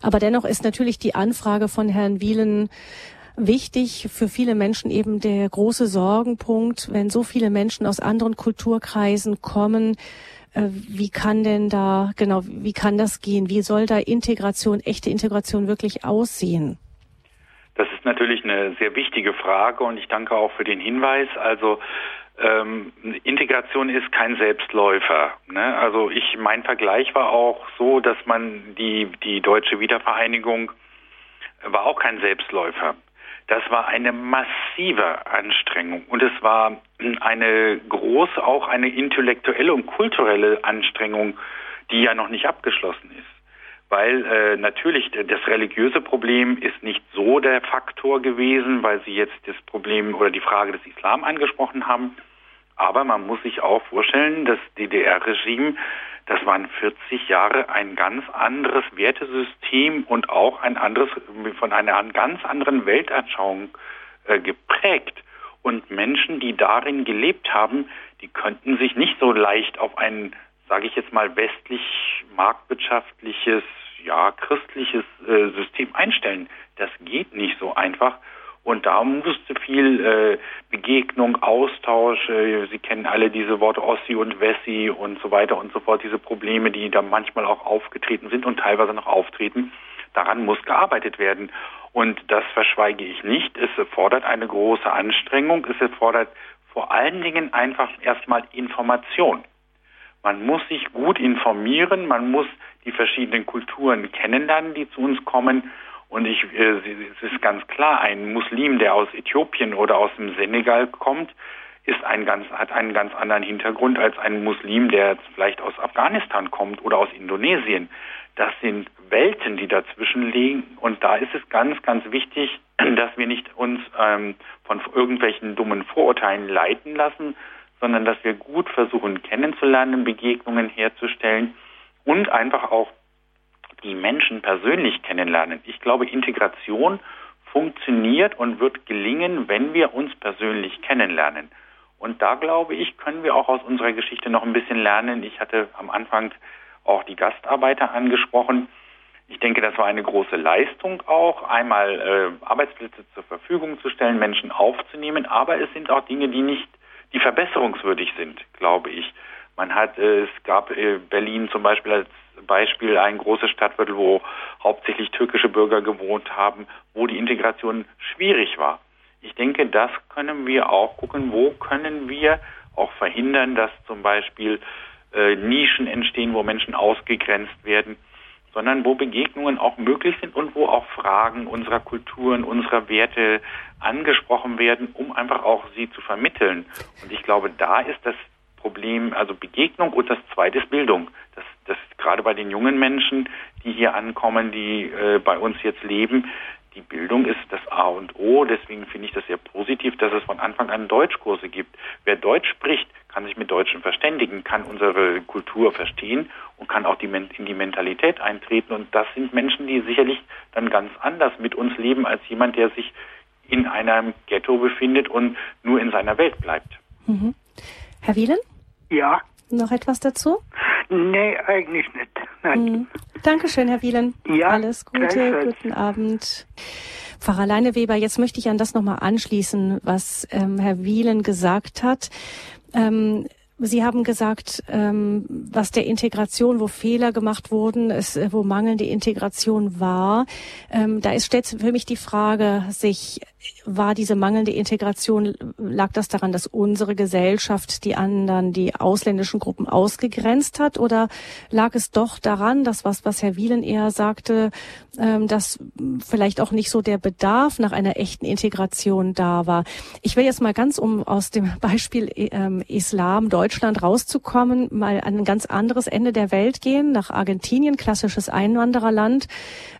Aber dennoch ist natürlich die Anfrage von Herrn Wielen wichtig für viele Menschen eben der große Sorgenpunkt, wenn so viele Menschen aus anderen Kulturkreisen kommen. Äh, wie kann denn da, genau, wie kann das gehen? Wie soll da Integration, echte Integration wirklich aussehen? Das ist natürlich eine sehr wichtige Frage und ich danke auch für den Hinweis. Also ähm, Integration ist kein Selbstläufer. Ne? Also ich, mein Vergleich war auch so, dass man die, die deutsche Wiedervereinigung war auch kein Selbstläufer. Das war eine massive Anstrengung und es war eine große, auch eine intellektuelle und kulturelle Anstrengung, die ja noch nicht abgeschlossen ist weil äh, natürlich das religiöse Problem ist nicht so der Faktor gewesen, weil Sie jetzt das Problem oder die Frage des Islam angesprochen haben. Aber man muss sich auch vorstellen, das DDR-Regime, das waren 40 Jahre ein ganz anderes Wertesystem und auch ein anderes, von einer ganz anderen Weltanschauung äh, geprägt. Und Menschen, die darin gelebt haben, die könnten sich nicht so leicht auf ein, sage ich jetzt mal, westlich marktwirtschaftliches, ja, christliches äh, System einstellen. Das geht nicht so einfach. Und da musste viel äh, Begegnung, Austausch, äh, Sie kennen alle diese Worte Ossi und Wessi und so weiter und so fort, diese Probleme, die da manchmal auch aufgetreten sind und teilweise noch auftreten. Daran muss gearbeitet werden. Und das verschweige ich nicht. Es erfordert eine große Anstrengung. Es erfordert vor allen Dingen einfach erstmal Information. Man muss sich gut informieren, man muss die verschiedenen Kulturen kennenlernen, die zu uns kommen und ich, äh, es ist ganz klar, ein Muslim, der aus Äthiopien oder aus dem Senegal kommt, ist ein ganz, hat einen ganz anderen Hintergrund als ein Muslim, der vielleicht aus Afghanistan kommt oder aus Indonesien. Das sind Welten, die dazwischen liegen. Und da ist es ganz, ganz wichtig, dass wir nicht uns ähm, von irgendwelchen dummen Vorurteilen leiten lassen, sondern dass wir gut versuchen kennenzulernen, Begegnungen herzustellen und einfach auch die Menschen persönlich kennenlernen. Ich glaube, Integration funktioniert und wird gelingen, wenn wir uns persönlich kennenlernen. Und da glaube ich, können wir auch aus unserer Geschichte noch ein bisschen lernen. Ich hatte am Anfang auch die Gastarbeiter angesprochen. Ich denke, das war eine große Leistung auch, einmal äh, Arbeitsplätze zur Verfügung zu stellen, Menschen aufzunehmen, aber es sind auch Dinge, die nicht, die verbesserungswürdig sind, glaube ich. Man hat, äh, es gab äh, Berlin zum Beispiel als Beispiel ein großes Stadtviertel, wo hauptsächlich türkische Bürger gewohnt haben, wo die Integration schwierig war. Ich denke, das können wir auch gucken, wo können wir auch verhindern, dass zum Beispiel äh, Nischen entstehen, wo Menschen ausgegrenzt werden, sondern wo Begegnungen auch möglich sind und wo auch Fragen unserer Kulturen, unserer Werte angesprochen werden, um einfach auch sie zu vermitteln. Und ich glaube, da ist das Problem, also Begegnung und das zweite ist Bildung. Das, das gerade bei den jungen Menschen, die hier ankommen, die äh, bei uns jetzt leben, die Bildung ist das A und O. Deswegen finde ich das sehr positiv, dass es von Anfang an Deutschkurse gibt. Wer Deutsch spricht, kann sich mit Deutschen verständigen, kann unsere Kultur verstehen und kann auch die, in die Mentalität eintreten. Und das sind Menschen, die sicherlich dann ganz anders mit uns leben als jemand, der sich in einem Ghetto befindet und nur in seiner Welt bleibt. Mhm. Herr Wielen? Ja. Noch etwas dazu? Nee, eigentlich nicht. Nein. Mhm. Dankeschön, Herr Wielen. Ja, Alles Gute, guten Abend. Pfarrer Leineweber, jetzt möchte ich an das nochmal anschließen, was ähm, Herr Wielen gesagt hat. Ähm, Sie haben gesagt, ähm, was der Integration, wo Fehler gemacht wurden, ist, äh, wo mangelnde Integration war. Ähm, da ist stellt für mich die Frage, sich war diese mangelnde Integration, lag das daran, dass unsere Gesellschaft die anderen, die ausländischen Gruppen ausgegrenzt hat? Oder lag es doch daran, dass was, was Herr Wielen eher sagte, ähm, dass vielleicht auch nicht so der Bedarf nach einer echten Integration da war? Ich will jetzt mal ganz, um aus dem Beispiel ähm, Islam Deutschland rauszukommen, mal an ein ganz anderes Ende der Welt gehen, nach Argentinien, klassisches Einwandererland.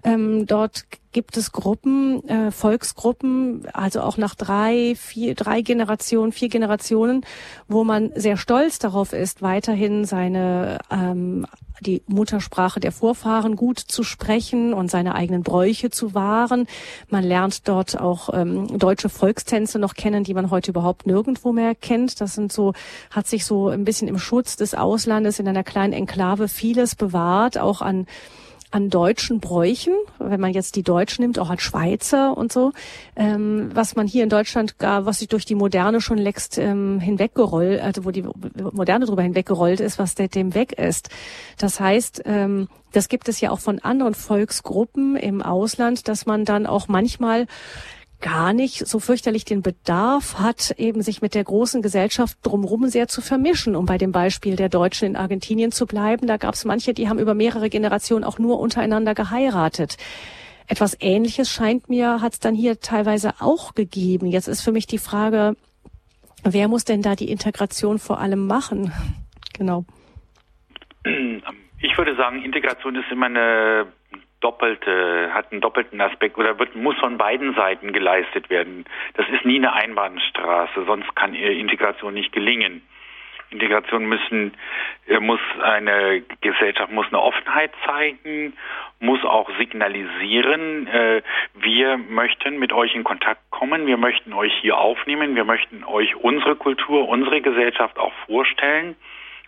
Ähm, dort gibt es Gruppen, äh, Volksgruppen, also auch nach drei, vier, drei Generationen, vier Generationen, wo man sehr stolz darauf ist, weiterhin seine ähm, die Muttersprache der Vorfahren gut zu sprechen und seine eigenen Bräuche zu wahren. Man lernt dort auch ähm, deutsche Volkstänze noch kennen, die man heute überhaupt nirgendwo mehr kennt. Das sind so, hat sich so ein bisschen im Schutz des Auslandes in einer kleinen Enklave vieles bewahrt, auch an an deutschen Bräuchen, wenn man jetzt die Deutschen nimmt, auch als Schweizer und so, ähm, was man hier in Deutschland gar, was sich durch die Moderne schon längst ähm, hinweggerollt, also wo die Moderne drüber hinweggerollt ist, was dem weg ist. Das heißt, ähm, das gibt es ja auch von anderen Volksgruppen im Ausland, dass man dann auch manchmal gar nicht so fürchterlich den Bedarf hat, eben sich mit der großen Gesellschaft drumherum sehr zu vermischen, um bei dem Beispiel der Deutschen in Argentinien zu bleiben. Da gab es manche, die haben über mehrere Generationen auch nur untereinander geheiratet. Etwas Ähnliches scheint mir, hat es dann hier teilweise auch gegeben. Jetzt ist für mich die Frage, wer muss denn da die Integration vor allem machen? Genau. Ich würde sagen, Integration ist immer eine doppelte, hat einen doppelten Aspekt oder wird, muss von beiden Seiten geleistet werden. Das ist nie eine Einbahnstraße, sonst kann Integration nicht gelingen. Integration müssen, äh, muss eine Gesellschaft muss eine Offenheit zeigen, muss auch signalisieren, äh, wir möchten mit euch in Kontakt kommen, wir möchten euch hier aufnehmen, wir möchten euch unsere Kultur, unsere Gesellschaft auch vorstellen.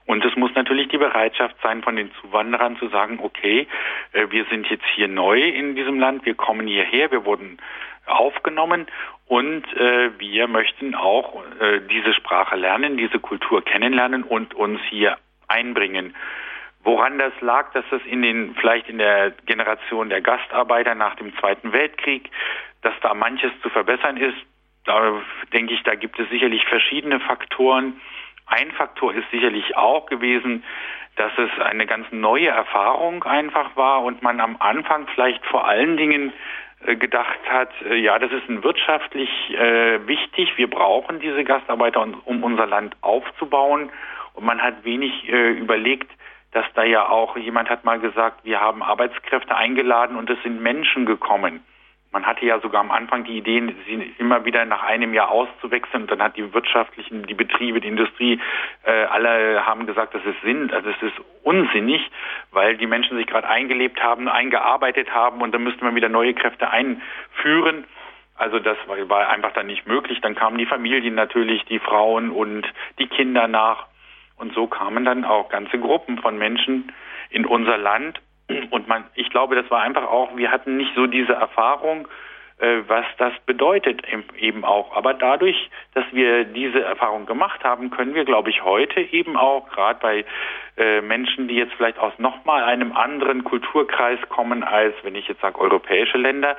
Und es muss natürlich die Bereitschaft sein, von den Zuwanderern zu sagen, okay, äh, wir sind jetzt hier neu in diesem Land, wir kommen hierher, wir wurden aufgenommen und äh, wir möchten auch äh, diese Sprache lernen, diese Kultur kennenlernen und uns hier einbringen. Woran das lag, dass das in den, vielleicht in der Generation der Gastarbeiter nach dem Zweiten Weltkrieg, dass da manches zu verbessern ist, da denke ich, da gibt es sicherlich verschiedene Faktoren. Ein Faktor ist sicherlich auch gewesen, dass es eine ganz neue Erfahrung einfach war und man am Anfang vielleicht vor allen Dingen äh, gedacht hat, äh, ja, das ist wirtschaftlich äh, wichtig, wir brauchen diese Gastarbeiter, um unser Land aufzubauen. Und man hat wenig äh, überlegt, dass da ja auch jemand hat mal gesagt, wir haben Arbeitskräfte eingeladen und es sind Menschen gekommen. Man hatte ja sogar am Anfang die Ideen, sie immer wieder nach einem Jahr auszuwechseln. Und dann hat die wirtschaftlichen, die Betriebe, die Industrie, äh, alle haben gesagt, das ist Sinn, also es ist unsinnig, weil die Menschen sich gerade eingelebt haben, eingearbeitet haben und dann müsste man wieder neue Kräfte einführen. Also das war einfach dann nicht möglich. Dann kamen die Familien natürlich, die Frauen und die Kinder nach. Und so kamen dann auch ganze Gruppen von Menschen in unser Land und man, ich glaube, das war einfach auch, wir hatten nicht so diese Erfahrung, äh, was das bedeutet eben auch. Aber dadurch, dass wir diese Erfahrung gemacht haben, können wir, glaube ich, heute eben auch, gerade bei äh, Menschen, die jetzt vielleicht aus nochmal einem anderen Kulturkreis kommen, als wenn ich jetzt sage europäische Länder,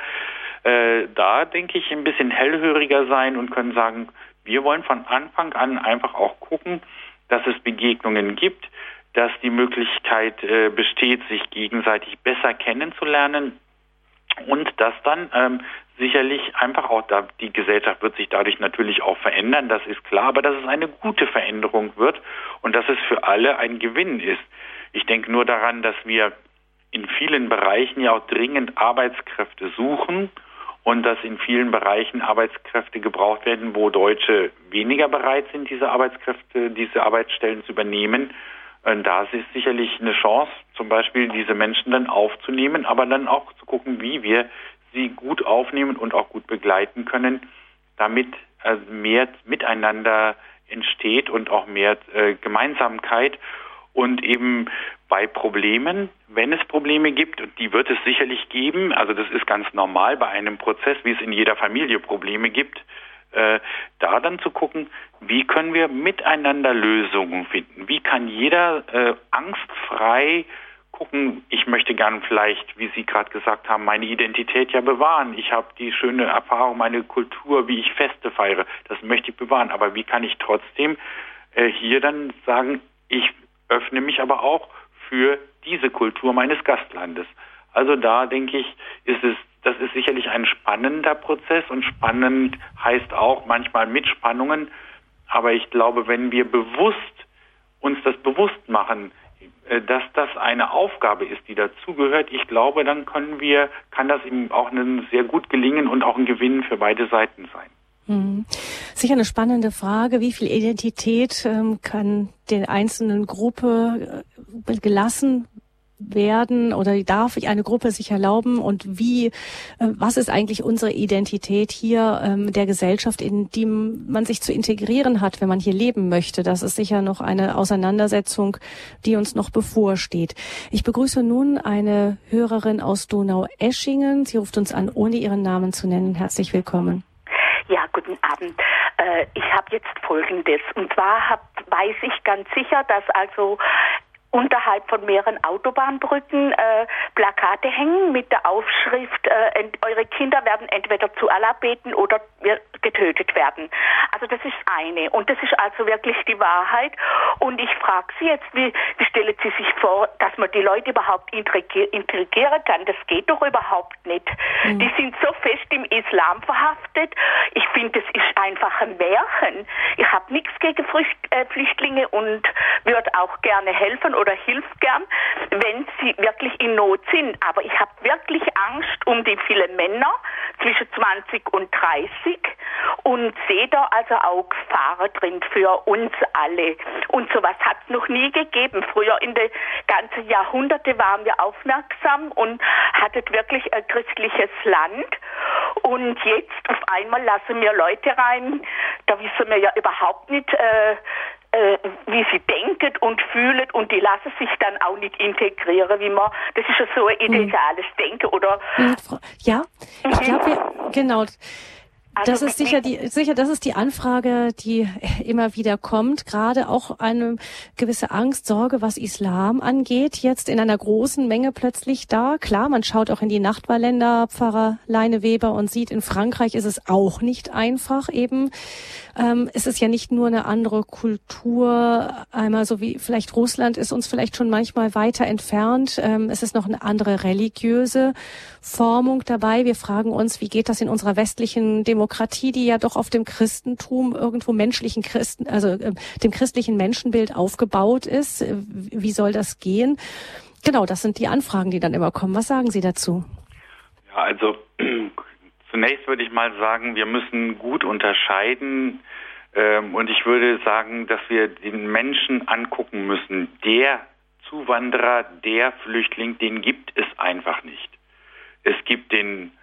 äh, da denke ich ein bisschen hellhöriger sein und können sagen, wir wollen von Anfang an einfach auch gucken, dass es Begegnungen gibt, dass die Möglichkeit äh, besteht, sich gegenseitig besser kennenzulernen und dass dann ähm, sicherlich einfach auch da die Gesellschaft wird sich dadurch natürlich auch verändern, das ist klar, aber dass es eine gute Veränderung wird und dass es für alle ein Gewinn ist. Ich denke nur daran, dass wir in vielen Bereichen ja auch dringend Arbeitskräfte suchen und dass in vielen Bereichen Arbeitskräfte gebraucht werden, wo Deutsche weniger bereit sind, diese Arbeitskräfte, diese Arbeitsstellen zu übernehmen da ist sicherlich eine Chance, zum Beispiel diese Menschen dann aufzunehmen, aber dann auch zu gucken, wie wir sie gut aufnehmen und auch gut begleiten können, damit also mehr Miteinander entsteht und auch mehr äh, Gemeinsamkeit. Und eben bei Problemen, wenn es Probleme gibt, und die wird es sicherlich geben, also das ist ganz normal bei einem Prozess, wie es in jeder Familie Probleme gibt, äh, da dann zu gucken, wie können wir miteinander Lösungen finden? Wie kann jeder äh, angstfrei gucken, ich möchte gern vielleicht, wie Sie gerade gesagt haben, meine Identität ja bewahren. Ich habe die schöne Erfahrung, meine Kultur, wie ich Feste feiere, das möchte ich bewahren. Aber wie kann ich trotzdem äh, hier dann sagen, ich öffne mich aber auch für diese Kultur meines Gastlandes? Also da denke ich, ist es das ist sicherlich ein spannender Prozess und spannend heißt auch manchmal mit Spannungen. Aber ich glaube, wenn wir bewusst uns das bewusst machen, äh, dass das eine Aufgabe ist, die dazugehört, ich glaube, dann können wir, kann das eben auch sehr gut gelingen und auch ein Gewinn für beide Seiten sein. Hm. Sicher eine spannende Frage. Wie viel Identität ähm, kann der einzelnen Gruppe äh, gelassen werden oder darf ich eine Gruppe sich erlauben und wie, äh, was ist eigentlich unsere Identität hier ähm, der Gesellschaft, in die man sich zu integrieren hat, wenn man hier leben möchte. Das ist sicher noch eine Auseinandersetzung, die uns noch bevorsteht. Ich begrüße nun eine Hörerin aus Donau-Eschingen. Sie ruft uns an, ohne ihren Namen zu nennen. Herzlich willkommen. Ja, guten Abend. Äh, ich habe jetzt Folgendes. Und zwar hab, weiß ich ganz sicher, dass also unterhalb von mehreren Autobahnbrücken äh, Plakate hängen mit der Aufschrift, äh, eure Kinder werden entweder zu Allah beten oder getötet werden. Also das ist eine. Und das ist also wirklich die Wahrheit. Und ich frage Sie jetzt, wie, wie stellen Sie sich vor, dass man die Leute überhaupt intrigieren kann? Das geht doch überhaupt nicht. Mhm. Die sind so fest im Islam verhaftet. Ich finde, das ist einfach ein Märchen. Ich habe nichts gegen äh, Flüchtlinge und würde auch gerne helfen oder hilft gern, wenn sie wirklich in Not sind. Aber ich habe wirklich Angst um die vielen Männer zwischen 20 und 30 und sehe da also auch Gefahren drin für uns alle. Und sowas hat es noch nie gegeben. Früher in den ganzen Jahrhunderten waren wir aufmerksam und hatten wirklich ein christliches Land. Und jetzt auf einmal lassen wir Leute rein, da wissen wir ja überhaupt nicht, äh, äh, wie sie denken und fühlen und die lassen sich dann auch nicht integrieren, wie man, das ist ja so ein hm. ideales hm. Denken, oder? Ja, ich mhm. glaube, genau. Also das ist sicher die, sicher, das ist die Anfrage, die immer wieder kommt. Gerade auch eine gewisse Angst, Sorge, was Islam angeht, jetzt in einer großen Menge plötzlich da. Klar, man schaut auch in die Nachbarländer, Pfarrer Leine Weber und sieht, in Frankreich ist es auch nicht einfach eben. Ähm, es ist ja nicht nur eine andere Kultur, einmal so wie vielleicht Russland ist uns vielleicht schon manchmal weiter entfernt. Ähm, es ist noch eine andere religiöse Formung dabei. Wir fragen uns, wie geht das in unserer westlichen Demokratie? Demokratie, die ja doch auf dem Christentum irgendwo menschlichen Christen, also äh, dem christlichen Menschenbild aufgebaut ist. Äh, wie soll das gehen? Genau, das sind die Anfragen, die dann immer kommen. Was sagen Sie dazu? Ja, also zunächst würde ich mal sagen, wir müssen gut unterscheiden. Ähm, und ich würde sagen, dass wir den Menschen angucken müssen. Der Zuwanderer, der Flüchtling, den gibt es einfach nicht. Es gibt den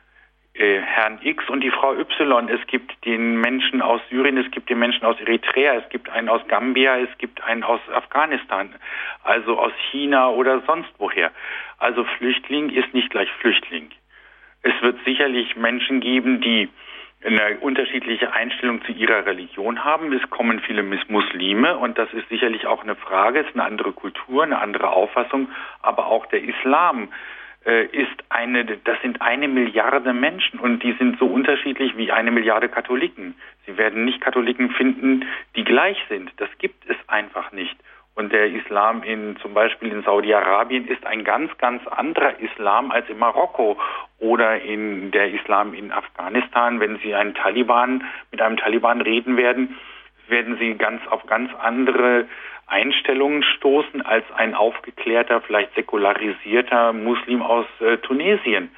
äh, Herrn X und die Frau Y. Es gibt den Menschen aus Syrien, es gibt den Menschen aus Eritrea, es gibt einen aus Gambia, es gibt einen aus Afghanistan, also aus China oder sonst woher. Also Flüchtling ist nicht gleich Flüchtling. Es wird sicherlich Menschen geben, die eine unterschiedliche Einstellung zu ihrer Religion haben. Es kommen viele Muslime und das ist sicherlich auch eine Frage, es ist eine andere Kultur, eine andere Auffassung, aber auch der Islam ist eine, das sind eine Milliarde Menschen und die sind so unterschiedlich wie eine Milliarde Katholiken. Sie werden nicht Katholiken finden, die gleich sind. Das gibt es einfach nicht. Und der Islam in zum Beispiel in Saudi-Arabien ist ein ganz, ganz anderer Islam als in Marokko oder in der Islam in Afghanistan. Wenn Sie einen Taliban mit einem Taliban reden werden, werden Sie ganz auf ganz andere Einstellungen stoßen als ein aufgeklärter, vielleicht säkularisierter Muslim aus äh, Tunesien.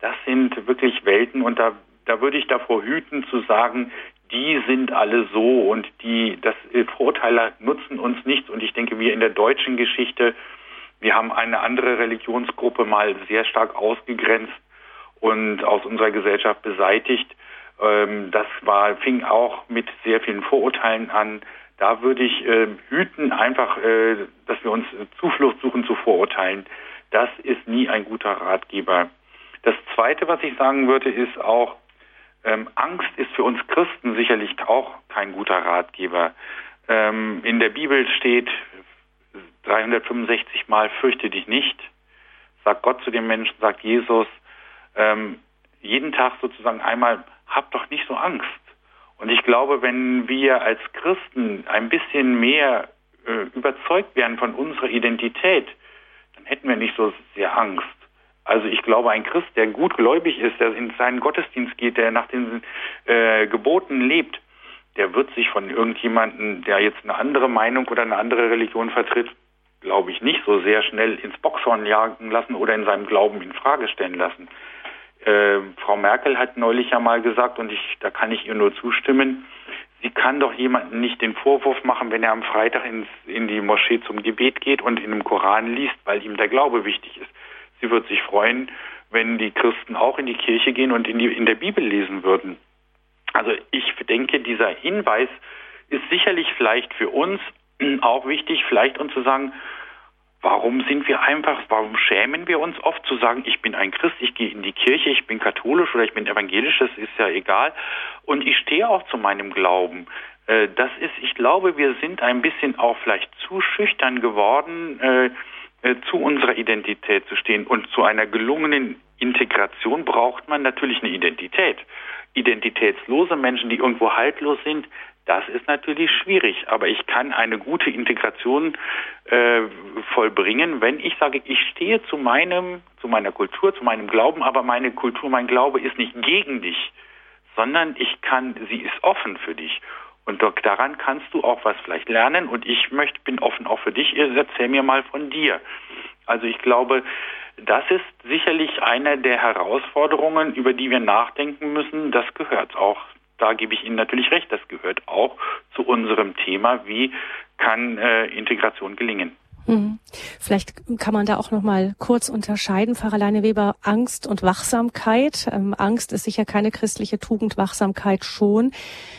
Das sind wirklich Welten und da, da würde ich davor hüten zu sagen, die sind alle so und die, das äh, Vorurteile nutzen uns nichts. Und ich denke, wir in der deutschen Geschichte, wir haben eine andere Religionsgruppe mal sehr stark ausgegrenzt und aus unserer Gesellschaft beseitigt. Ähm, das war, fing auch mit sehr vielen Vorurteilen an da würde ich äh, hüten, einfach, äh, dass wir uns Zuflucht suchen zu Vorurteilen. Das ist nie ein guter Ratgeber. Das Zweite, was ich sagen würde, ist auch, ähm, Angst ist für uns Christen sicherlich auch kein guter Ratgeber. Ähm, in der Bibel steht 365 Mal, fürchte dich nicht, sagt Gott zu den Menschen, sagt Jesus, ähm, jeden Tag sozusagen einmal, hab doch nicht so Angst. Und ich glaube, wenn wir als Christen ein bisschen mehr äh, überzeugt wären von unserer Identität, dann hätten wir nicht so sehr Angst. Also ich glaube, ein Christ, der gut gläubig ist, der in seinen Gottesdienst geht, der nach den äh, Geboten lebt, der wird sich von irgendjemandem, der jetzt eine andere Meinung oder eine andere Religion vertritt, glaube ich, nicht so sehr schnell ins Boxhorn jagen lassen oder in seinem Glauben in Frage stellen lassen. Äh, Frau Merkel hat neulich ja mal gesagt, und ich, da kann ich ihr nur zustimmen, sie kann doch jemanden nicht den Vorwurf machen, wenn er am Freitag ins, in die Moschee zum Gebet geht und in dem Koran liest, weil ihm der Glaube wichtig ist. Sie wird sich freuen, wenn die Christen auch in die Kirche gehen und in, die, in der Bibel lesen würden. Also ich denke, dieser Hinweis ist sicherlich vielleicht für uns auch wichtig, vielleicht uns zu sagen, Warum sind wir einfach, warum schämen wir uns oft zu sagen, ich bin ein Christ, ich gehe in die Kirche, ich bin katholisch oder ich bin evangelisch, das ist ja egal. Und ich stehe auch zu meinem Glauben. Äh, das ist, ich glaube, wir sind ein bisschen auch vielleicht zu schüchtern geworden, äh, äh, zu unserer Identität zu stehen. Und zu einer gelungenen Integration braucht man natürlich eine Identität. Identitätslose Menschen, die irgendwo haltlos sind, das ist natürlich schwierig, aber ich kann eine gute Integration äh, vollbringen, wenn ich sage, ich stehe zu meinem, zu meiner Kultur, zu meinem Glauben, aber meine Kultur, mein Glaube ist nicht gegen dich, sondern ich kann, sie ist offen für dich. Und daran kannst du auch was vielleicht lernen. Und ich möchte, bin offen auch für dich. Erzähl mir mal von dir. Also ich glaube, das ist sicherlich eine der Herausforderungen, über die wir nachdenken müssen. Das gehört auch da gebe ich Ihnen natürlich recht, das gehört auch zu unserem Thema, wie kann äh, Integration gelingen. Mhm. Vielleicht kann man da auch noch mal kurz unterscheiden, Pfarrer Leine Weber, Angst und Wachsamkeit. Ähm, Angst ist sicher keine christliche Tugend, Wachsamkeit schon.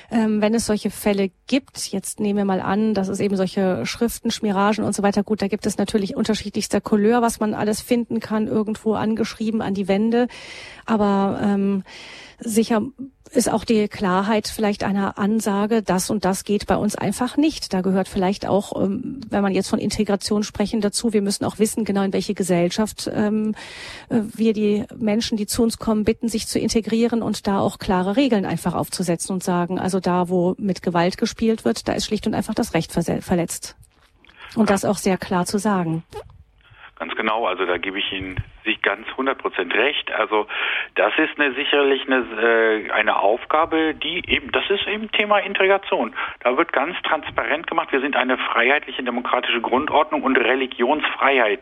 Ähm, wenn es solche Fälle gibt, jetzt nehmen wir mal an, dass es eben solche Schriften, Schmiragen und so weiter, gut, da gibt es natürlich unterschiedlichster Couleur, was man alles finden kann, irgendwo angeschrieben an die Wände. Aber ähm, sicher ist auch die Klarheit vielleicht einer Ansage, das und das geht bei uns einfach nicht. Da gehört vielleicht auch, ähm, wenn man jetzt von Integration sprechen, dazu, wir müssen auch wissen, genau in welche Gesellschaft ähm, äh, wir die Menschen, die zu uns kommen, bitten, sich zu integrieren und da auch klare Regeln einfach aufzusetzen und sagen, also da, wo mit Gewalt gespielt wird, da ist schlicht und einfach das Recht verletzt. Und das auch sehr klar zu sagen. Ganz genau, also da gebe ich Ihnen sich ganz 100% recht. Also das ist eine, sicherlich eine, äh, eine Aufgabe, die eben, das ist eben Thema Integration. Da wird ganz transparent gemacht, wir sind eine freiheitliche demokratische Grundordnung und Religionsfreiheit.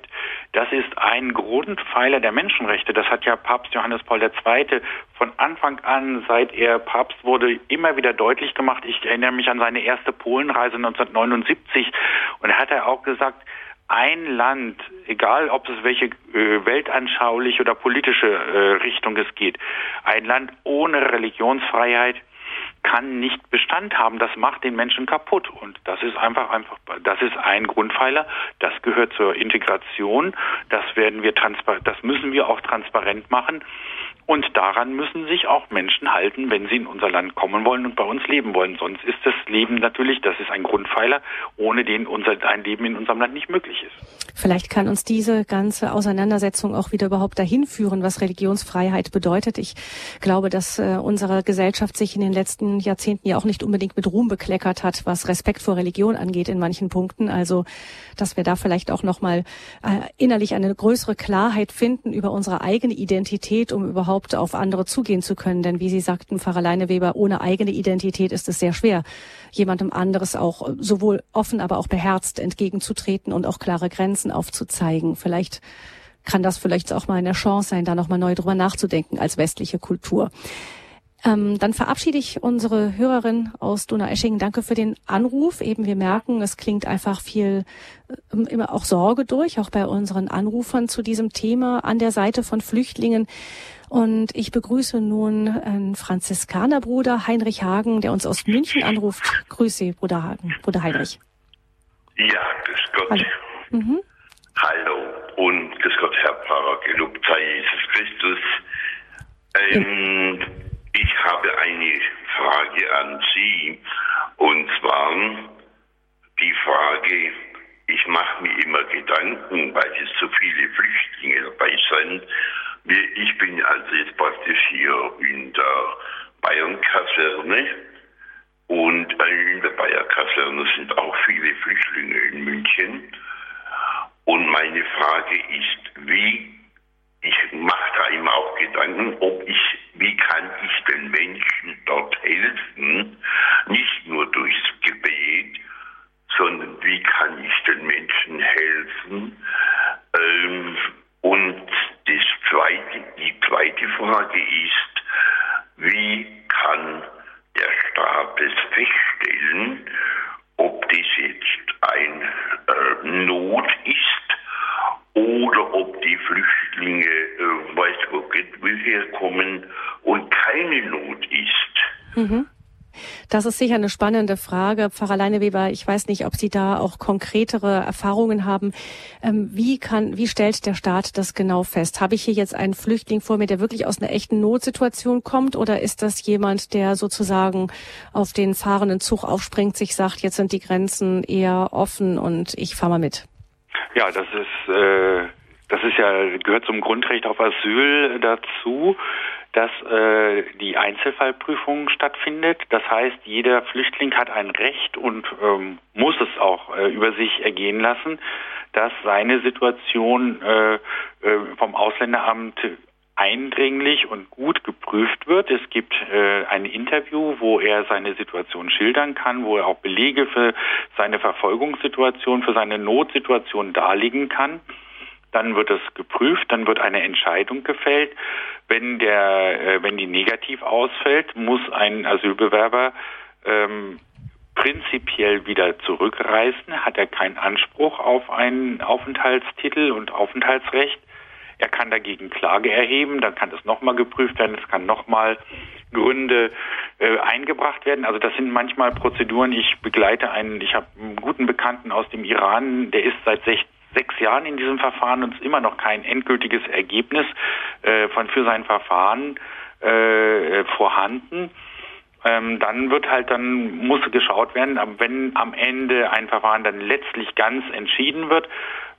Das ist ein Grundpfeiler der Menschenrechte. Das hat ja Papst Johannes Paul II. von Anfang an, seit er Papst wurde, immer wieder deutlich gemacht. Ich erinnere mich an seine erste Polenreise 1979 und da hat er auch gesagt, ein Land, egal ob es welche äh, weltanschauliche oder politische äh, Richtung es geht, ein Land ohne Religionsfreiheit kann nicht Bestand haben. Das macht den Menschen kaputt. Und das ist einfach, einfach, das ist ein Grundpfeiler. Das gehört zur Integration. Das werden wir transparent, das müssen wir auch transparent machen. Und daran müssen sich auch Menschen halten, wenn sie in unser Land kommen wollen und bei uns leben wollen. Sonst ist das Leben natürlich, das ist ein Grundpfeiler, ohne den unser, ein Leben in unserem Land nicht möglich ist. Vielleicht kann uns diese ganze Auseinandersetzung auch wieder überhaupt dahin führen, was Religionsfreiheit bedeutet. Ich glaube, dass äh, unsere Gesellschaft sich in den letzten Jahrzehnten ja auch nicht unbedingt mit Ruhm bekleckert hat, was Respekt vor Religion angeht in manchen Punkten. Also, dass wir da vielleicht auch nochmal äh, innerlich eine größere Klarheit finden über unsere eigene Identität, um überhaupt überhaupt auf andere zugehen zu können. Denn wie Sie sagten, Pfarrer Leineweber, ohne eigene Identität ist es sehr schwer, jemandem anderes auch sowohl offen, aber auch beherzt entgegenzutreten und auch klare Grenzen aufzuzeigen. Vielleicht kann das vielleicht auch mal eine Chance sein, da nochmal neu drüber nachzudenken als westliche Kultur. Ähm, dann verabschiede ich unsere Hörerin aus Donaueschingen. Danke für den Anruf. Eben wir merken, es klingt einfach viel, äh, immer auch Sorge durch, auch bei unseren Anrufern zu diesem Thema an der Seite von Flüchtlingen. Und ich begrüße nun einen Franziskanerbruder Heinrich Hagen, der uns aus München anruft. Grüße Sie, Bruder Hagen, Bruder Heinrich. Ja, grüß Gott. Hallo. Mhm. Hallo und grüß Gott, Herr Pfarrer, gelobt sei Jesus Christus. Ähm, ja. Ich habe eine Frage an Sie und zwar die Frage, ich mache mir immer Gedanken, weil es so viele Flüchtlinge dabei sind, ich bin also jetzt praktisch hier in der Bayern-Kaserne. Und in der Bayern-Kaserne sind auch viele Flüchtlinge in München. Und meine Frage ist, wie, ich mache da immer auch Gedanken, ob ich, wie kann ich den Menschen dort helfen, nicht nur durchs Gebet, sondern wie kann ich den Menschen helfen, ähm, und das zweite, die zweite Frage ist, wie kann der Staat es feststellen, ob das jetzt ein äh, Not ist oder ob die Flüchtlinge, äh, weiß wo herkommen und keine Not ist. Mhm. Das ist sicher eine spannende Frage. Pfarrer Leineweber, ich weiß nicht, ob Sie da auch konkretere Erfahrungen haben. Ähm, wie kann, wie stellt der Staat das genau fest? Habe ich hier jetzt einen Flüchtling vor mir, der wirklich aus einer echten Notsituation kommt oder ist das jemand, der sozusagen auf den fahrenden Zug aufspringt, sich sagt, jetzt sind die Grenzen eher offen und ich fahre mal mit? Ja, das ist, äh, das ist ja, gehört zum Grundrecht auf Asyl dazu dass äh, die Einzelfallprüfung stattfindet. Das heißt, jeder Flüchtling hat ein Recht und ähm, muss es auch äh, über sich ergehen lassen, dass seine Situation äh, äh, vom Ausländeramt eindringlich und gut geprüft wird. Es gibt äh, ein Interview, wo er seine Situation schildern kann, wo er auch Belege für seine Verfolgungssituation, für seine Notsituation darlegen kann. Dann wird es geprüft, dann wird eine Entscheidung gefällt. Wenn der, äh, wenn die negativ ausfällt, muss ein Asylbewerber ähm, prinzipiell wieder zurückreisen, hat er keinen Anspruch auf einen Aufenthaltstitel und Aufenthaltsrecht. Er kann dagegen Klage erheben, dann kann das nochmal geprüft werden, es kann nochmal Gründe äh, eingebracht werden. Also das sind manchmal Prozeduren. Ich begleite einen, ich habe einen guten Bekannten aus dem Iran, der ist seit 16 sechs Jahren in diesem Verfahren und immer noch kein endgültiges Ergebnis äh, von für sein Verfahren äh, vorhanden. Ähm, dann wird halt dann muss geschaut werden, wenn am Ende ein Verfahren dann letztlich ganz entschieden wird,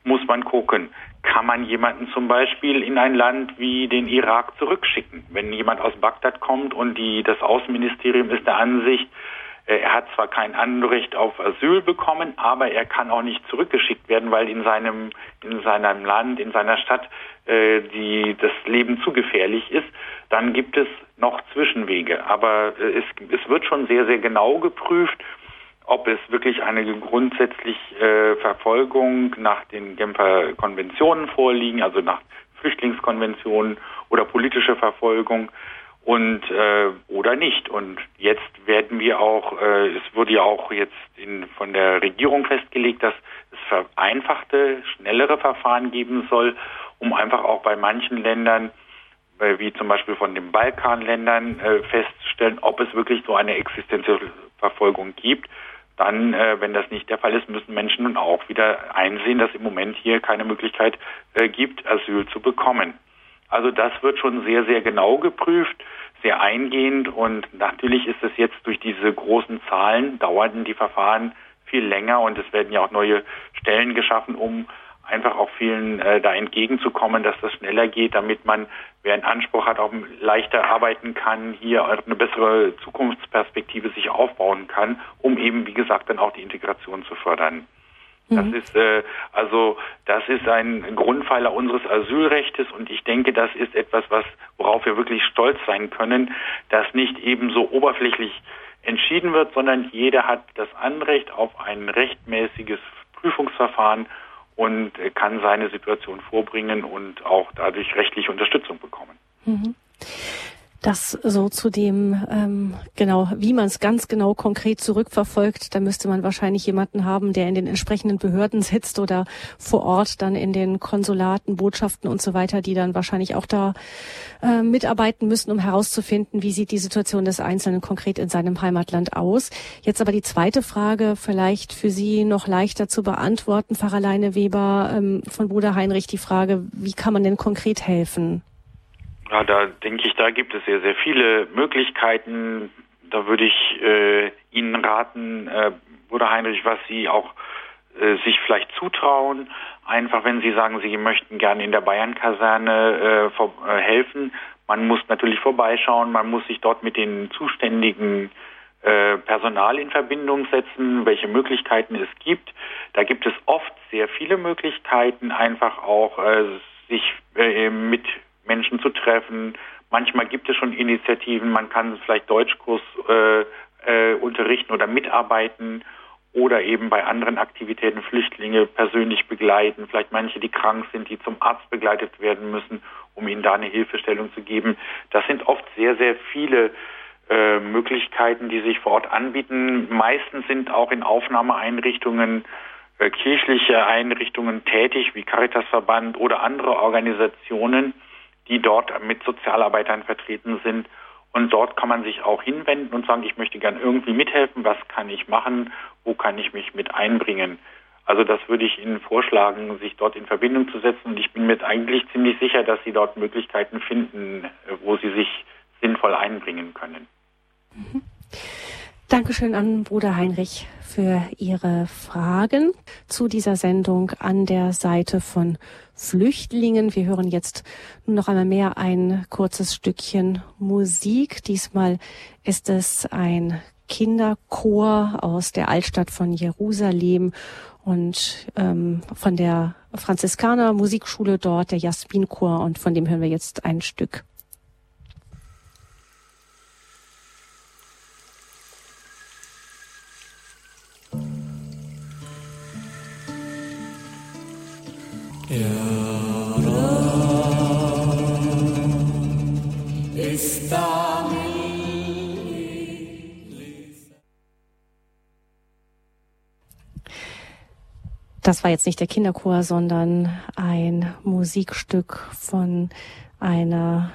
muss man gucken, kann man jemanden zum Beispiel in ein Land wie den Irak zurückschicken. Wenn jemand aus Bagdad kommt und die, das Außenministerium ist der Ansicht, er hat zwar kein Anrecht auf Asyl bekommen, aber er kann auch nicht zurückgeschickt werden, weil in seinem in seinem Land, in seiner Stadt äh, die das Leben zu gefährlich ist. Dann gibt es noch Zwischenwege, aber äh, es, es wird schon sehr sehr genau geprüft, ob es wirklich eine grundsätzlich äh, Verfolgung nach den Genfer Konventionen vorliegen, also nach Flüchtlingskonventionen oder politische Verfolgung und äh, oder nicht. Und jetzt werden wir auch, äh, es wurde ja auch jetzt in, von der Regierung festgelegt, dass es vereinfachte, schnellere Verfahren geben soll, um einfach auch bei manchen Ländern, äh, wie zum Beispiel von den Balkanländern, äh, festzustellen, ob es wirklich so eine existenzielle Verfolgung gibt. Dann, äh, wenn das nicht der Fall ist, müssen Menschen nun auch wieder einsehen, dass im Moment hier keine Möglichkeit äh, gibt, Asyl zu bekommen. Also das wird schon sehr, sehr genau geprüft, sehr eingehend und natürlich ist es jetzt durch diese großen Zahlen dauerten die Verfahren viel länger und es werden ja auch neue Stellen geschaffen, um einfach auch vielen äh, da entgegenzukommen, dass das schneller geht, damit man, wer einen Anspruch hat, auch leichter arbeiten kann, hier eine bessere Zukunftsperspektive sich aufbauen kann, um eben, wie gesagt, dann auch die Integration zu fördern. Das mhm. ist äh, also das ist ein Grundpfeiler unseres Asylrechtes und ich denke, das ist etwas, was worauf wir wirklich stolz sein können, dass nicht eben so oberflächlich entschieden wird, sondern jeder hat das Anrecht auf ein rechtmäßiges Prüfungsverfahren und kann seine Situation vorbringen und auch dadurch rechtliche Unterstützung bekommen. Mhm. Das so zu dem, ähm, genau, wie man es ganz genau konkret zurückverfolgt, da müsste man wahrscheinlich jemanden haben, der in den entsprechenden Behörden sitzt oder vor Ort dann in den Konsulaten, Botschaften und so weiter, die dann wahrscheinlich auch da äh, mitarbeiten müssen, um herauszufinden, wie sieht die Situation des Einzelnen konkret in seinem Heimatland aus. Jetzt aber die zweite Frage, vielleicht für Sie noch leichter zu beantworten, Pfarrer Leine Weber ähm, von Bruder Heinrich, die Frage, wie kann man denn konkret helfen? Ja, da denke ich, da gibt es sehr, sehr viele Möglichkeiten. Da würde ich äh, Ihnen raten, äh, Bruder Heinrich, was Sie auch äh, sich vielleicht zutrauen. Einfach, wenn Sie sagen, Sie möchten gerne in der Bayern-Kaserne äh, äh, helfen. Man muss natürlich vorbeischauen, man muss sich dort mit den zuständigen äh, Personal in Verbindung setzen, welche Möglichkeiten es gibt. Da gibt es oft sehr viele Möglichkeiten, einfach auch äh, sich äh, mit Menschen zu treffen. Manchmal gibt es schon Initiativen, man kann vielleicht Deutschkurs äh, äh, unterrichten oder mitarbeiten oder eben bei anderen Aktivitäten Flüchtlinge persönlich begleiten, vielleicht manche, die krank sind, die zum Arzt begleitet werden müssen, um ihnen da eine Hilfestellung zu geben. Das sind oft sehr, sehr viele äh, Möglichkeiten, die sich vor Ort anbieten. Meistens sind auch in Aufnahmeeinrichtungen äh, kirchliche Einrichtungen tätig, wie Caritasverband oder andere Organisationen, die dort mit Sozialarbeitern vertreten sind, Und dort kann man sich auch hinwenden und sagen, ich möchte gern irgendwie mithelfen, was kann ich machen, wo kann ich mich mit einbringen. Also das würde ich Ihnen vorschlagen, sich dort in Verbindung zu setzen. Und ich bin mir eigentlich ziemlich sicher, dass Sie dort Möglichkeiten finden, wo Sie sich sinnvoll einbringen können. Mhm. Dankeschön an Bruder Heinrich für Ihre Fragen zu dieser Sendung an der Seite von Flüchtlingen. Wir hören jetzt noch einmal mehr ein kurzes Stückchen Musik. Diesmal ist es ein Kinderchor aus der Altstadt von Jerusalem und ähm, von der Franziskaner Musikschule dort, der Jasminchor. Und von dem hören wir jetzt ein Stück. Das war jetzt nicht der Kinderchor, sondern ein Musikstück von einer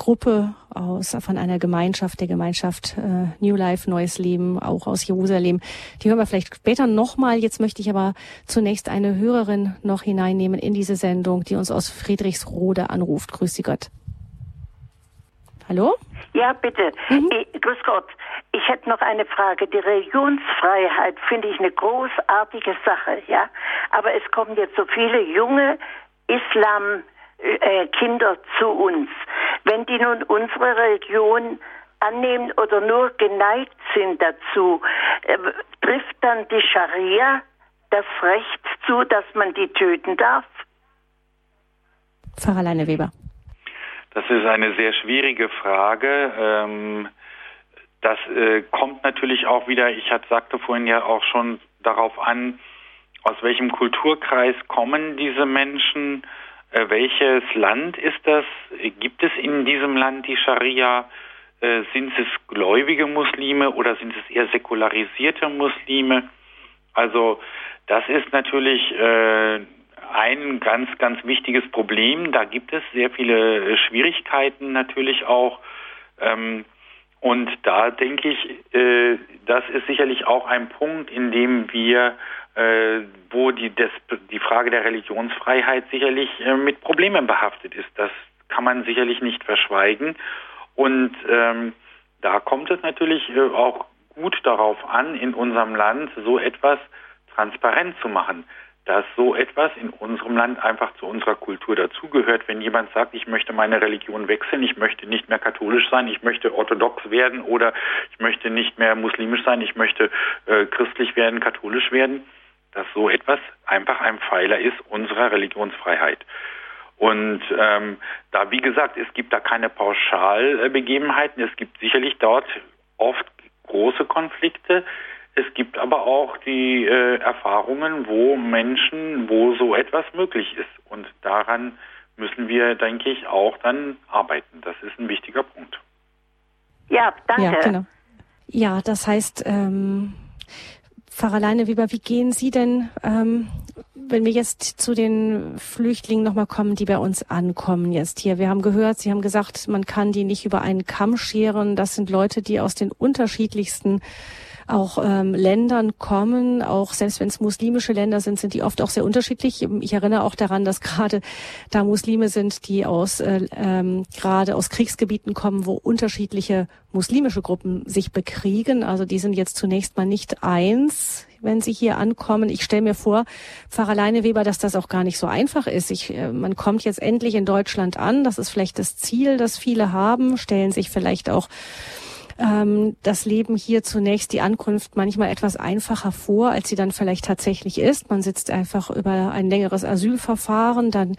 Gruppe aus, von einer Gemeinschaft, der Gemeinschaft äh, New Life, Neues Leben, auch aus Jerusalem. Die hören wir vielleicht später nochmal. Jetzt möchte ich aber zunächst eine Hörerin noch hineinnehmen in diese Sendung, die uns aus Friedrichsrode anruft. Grüß Sie Gott. Hallo? Ja, bitte. Mhm. Ich, grüß Gott. Ich hätte noch eine Frage. Die Religionsfreiheit finde ich eine großartige Sache, ja. Aber es kommen jetzt so viele junge Islam äh, Kinder zu uns. Wenn die nun unsere Religion annehmen oder nur geneigt sind dazu, äh, trifft dann die Scharia das Recht zu, dass man die töten darf? Pfarrer Leine Weber. Das ist eine sehr schwierige Frage. Ähm, das äh, kommt natürlich auch wieder, ich hat, sagte vorhin ja auch schon darauf an, aus welchem Kulturkreis kommen diese Menschen, äh, welches Land ist das? Gibt es in diesem Land die Scharia? Äh, sind es gläubige Muslime oder sind es eher säkularisierte Muslime? Also das ist natürlich äh, ein ganz, ganz wichtiges Problem. Da gibt es sehr viele Schwierigkeiten natürlich auch. Ähm, und da denke ich, äh, das ist sicherlich auch ein Punkt, in dem wir äh, wo die, des, die Frage der Religionsfreiheit sicherlich äh, mit Problemen behaftet ist. Das kann man sicherlich nicht verschweigen. Und ähm, da kommt es natürlich äh, auch gut darauf an, in unserem Land so etwas transparent zu machen, dass so etwas in unserem Land einfach zu unserer Kultur dazugehört. Wenn jemand sagt, ich möchte meine Religion wechseln, ich möchte nicht mehr katholisch sein, ich möchte orthodox werden oder ich möchte nicht mehr muslimisch sein, ich möchte äh, christlich werden, katholisch werden, dass so etwas einfach ein Pfeiler ist unserer Religionsfreiheit. Und ähm, da, wie gesagt, es gibt da keine Pauschalbegebenheiten. Es gibt sicherlich dort oft große Konflikte. Es gibt aber auch die äh, Erfahrungen, wo Menschen, wo so etwas möglich ist. Und daran müssen wir, denke ich, auch dann arbeiten. Das ist ein wichtiger Punkt. Ja, danke. Ja, genau. ja das heißt, ähm, Pfarrer Leineweber, wie gehen Sie denn, ähm, wenn wir jetzt zu den Flüchtlingen nochmal kommen, die bei uns ankommen jetzt hier? Wir haben gehört, Sie haben gesagt, man kann die nicht über einen Kamm scheren. Das sind Leute, die aus den unterschiedlichsten auch ähm, Ländern kommen, auch selbst wenn es muslimische Länder sind, sind die oft auch sehr unterschiedlich. Ich erinnere auch daran, dass gerade da Muslime sind, die aus äh, ähm, gerade aus Kriegsgebieten kommen, wo unterschiedliche muslimische Gruppen sich bekriegen. Also die sind jetzt zunächst mal nicht eins wenn sie hier ankommen. Ich stelle mir vor, Pfarrer Leineweber, dass das auch gar nicht so einfach ist. Ich, äh, man kommt jetzt endlich in Deutschland an. Das ist vielleicht das Ziel, das viele haben, stellen sich vielleicht auch ähm, das Leben hier zunächst die Ankunft manchmal etwas einfacher vor, als sie dann vielleicht tatsächlich ist. Man sitzt einfach über ein längeres Asylverfahren, dann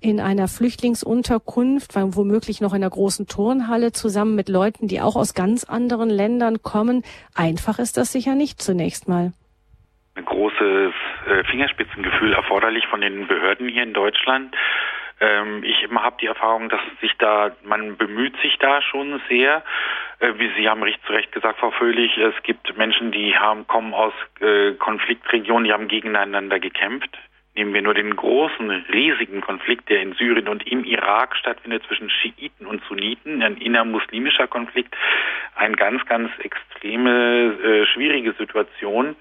in einer Flüchtlingsunterkunft, womöglich noch in einer großen Turnhalle zusammen mit Leuten, die auch aus ganz anderen Ländern kommen. Einfach ist das sicher nicht zunächst mal. Ein großes äh, Fingerspitzengefühl erforderlich von den Behörden hier in Deutschland. Ähm, ich habe die Erfahrung, dass sich da, man bemüht sich da schon sehr. Äh, wie Sie haben recht zu Recht gesagt, Frau Vöhlich, es gibt Menschen, die haben, kommen aus äh, Konfliktregionen, die haben gegeneinander gekämpft Nehmen wir nur den großen, riesigen Konflikt, der in Syrien und im Irak stattfindet zwischen Schiiten und Sunniten, ein innermuslimischer Konflikt, eine ganz, ganz extreme, äh, schwierige Situation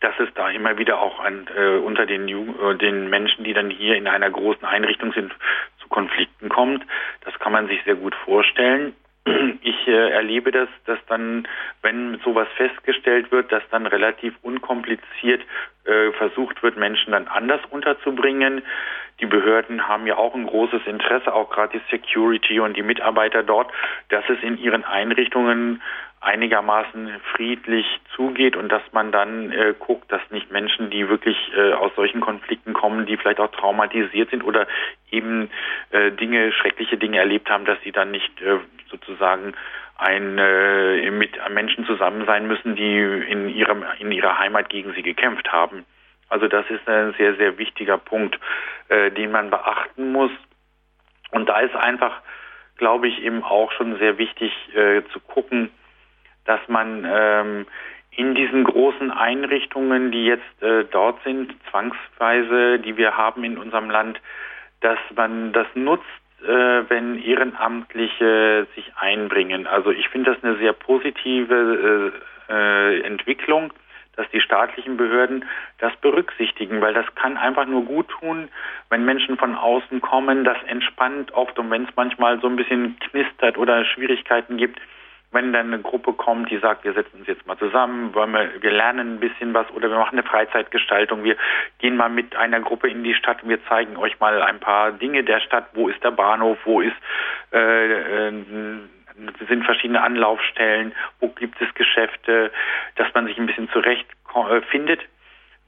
dass es da immer wieder auch an, äh, unter den, äh, den Menschen, die dann hier in einer großen Einrichtung sind, zu Konflikten kommt. Das kann man sich sehr gut vorstellen. Ich äh, erlebe das, dass dann, wenn sowas festgestellt wird, dass dann relativ unkompliziert äh, versucht wird, Menschen dann anders unterzubringen. Die Behörden haben ja auch ein großes Interesse, auch gerade die Security und die Mitarbeiter dort, dass es in ihren Einrichtungen einigermaßen friedlich zugeht und dass man dann äh, guckt, dass nicht Menschen, die wirklich äh, aus solchen Konflikten kommen, die vielleicht auch traumatisiert sind oder eben äh, Dinge, schreckliche Dinge erlebt haben, dass sie dann nicht äh, sozusagen ein, äh, mit Menschen zusammen sein müssen, die in ihrem in ihrer Heimat gegen sie gekämpft haben. Also das ist ein sehr sehr wichtiger Punkt, äh, den man beachten muss. Und da ist einfach, glaube ich, eben auch schon sehr wichtig zu gucken, dass man ähm, in diesen großen Einrichtungen, die jetzt äh, dort sind, zwangsweise, die wir haben in unserem Land, dass man das nutzt, äh, wenn Ehrenamtliche sich einbringen. Also ich finde das eine sehr positive äh, äh, Entwicklung, dass die staatlichen Behörden das berücksichtigen, weil das kann einfach nur gut tun, wenn Menschen von außen kommen, das entspannt oft und wenn es manchmal so ein bisschen knistert oder Schwierigkeiten gibt, wenn dann eine Gruppe kommt, die sagt, wir setzen uns jetzt mal zusammen, wollen wir, wir lernen ein bisschen was oder wir machen eine Freizeitgestaltung, wir gehen mal mit einer Gruppe in die Stadt und wir zeigen euch mal ein paar Dinge der Stadt, wo ist der Bahnhof, wo ist äh, äh, sind verschiedene Anlaufstellen, wo gibt es Geschäfte, dass man sich ein bisschen zurecht äh.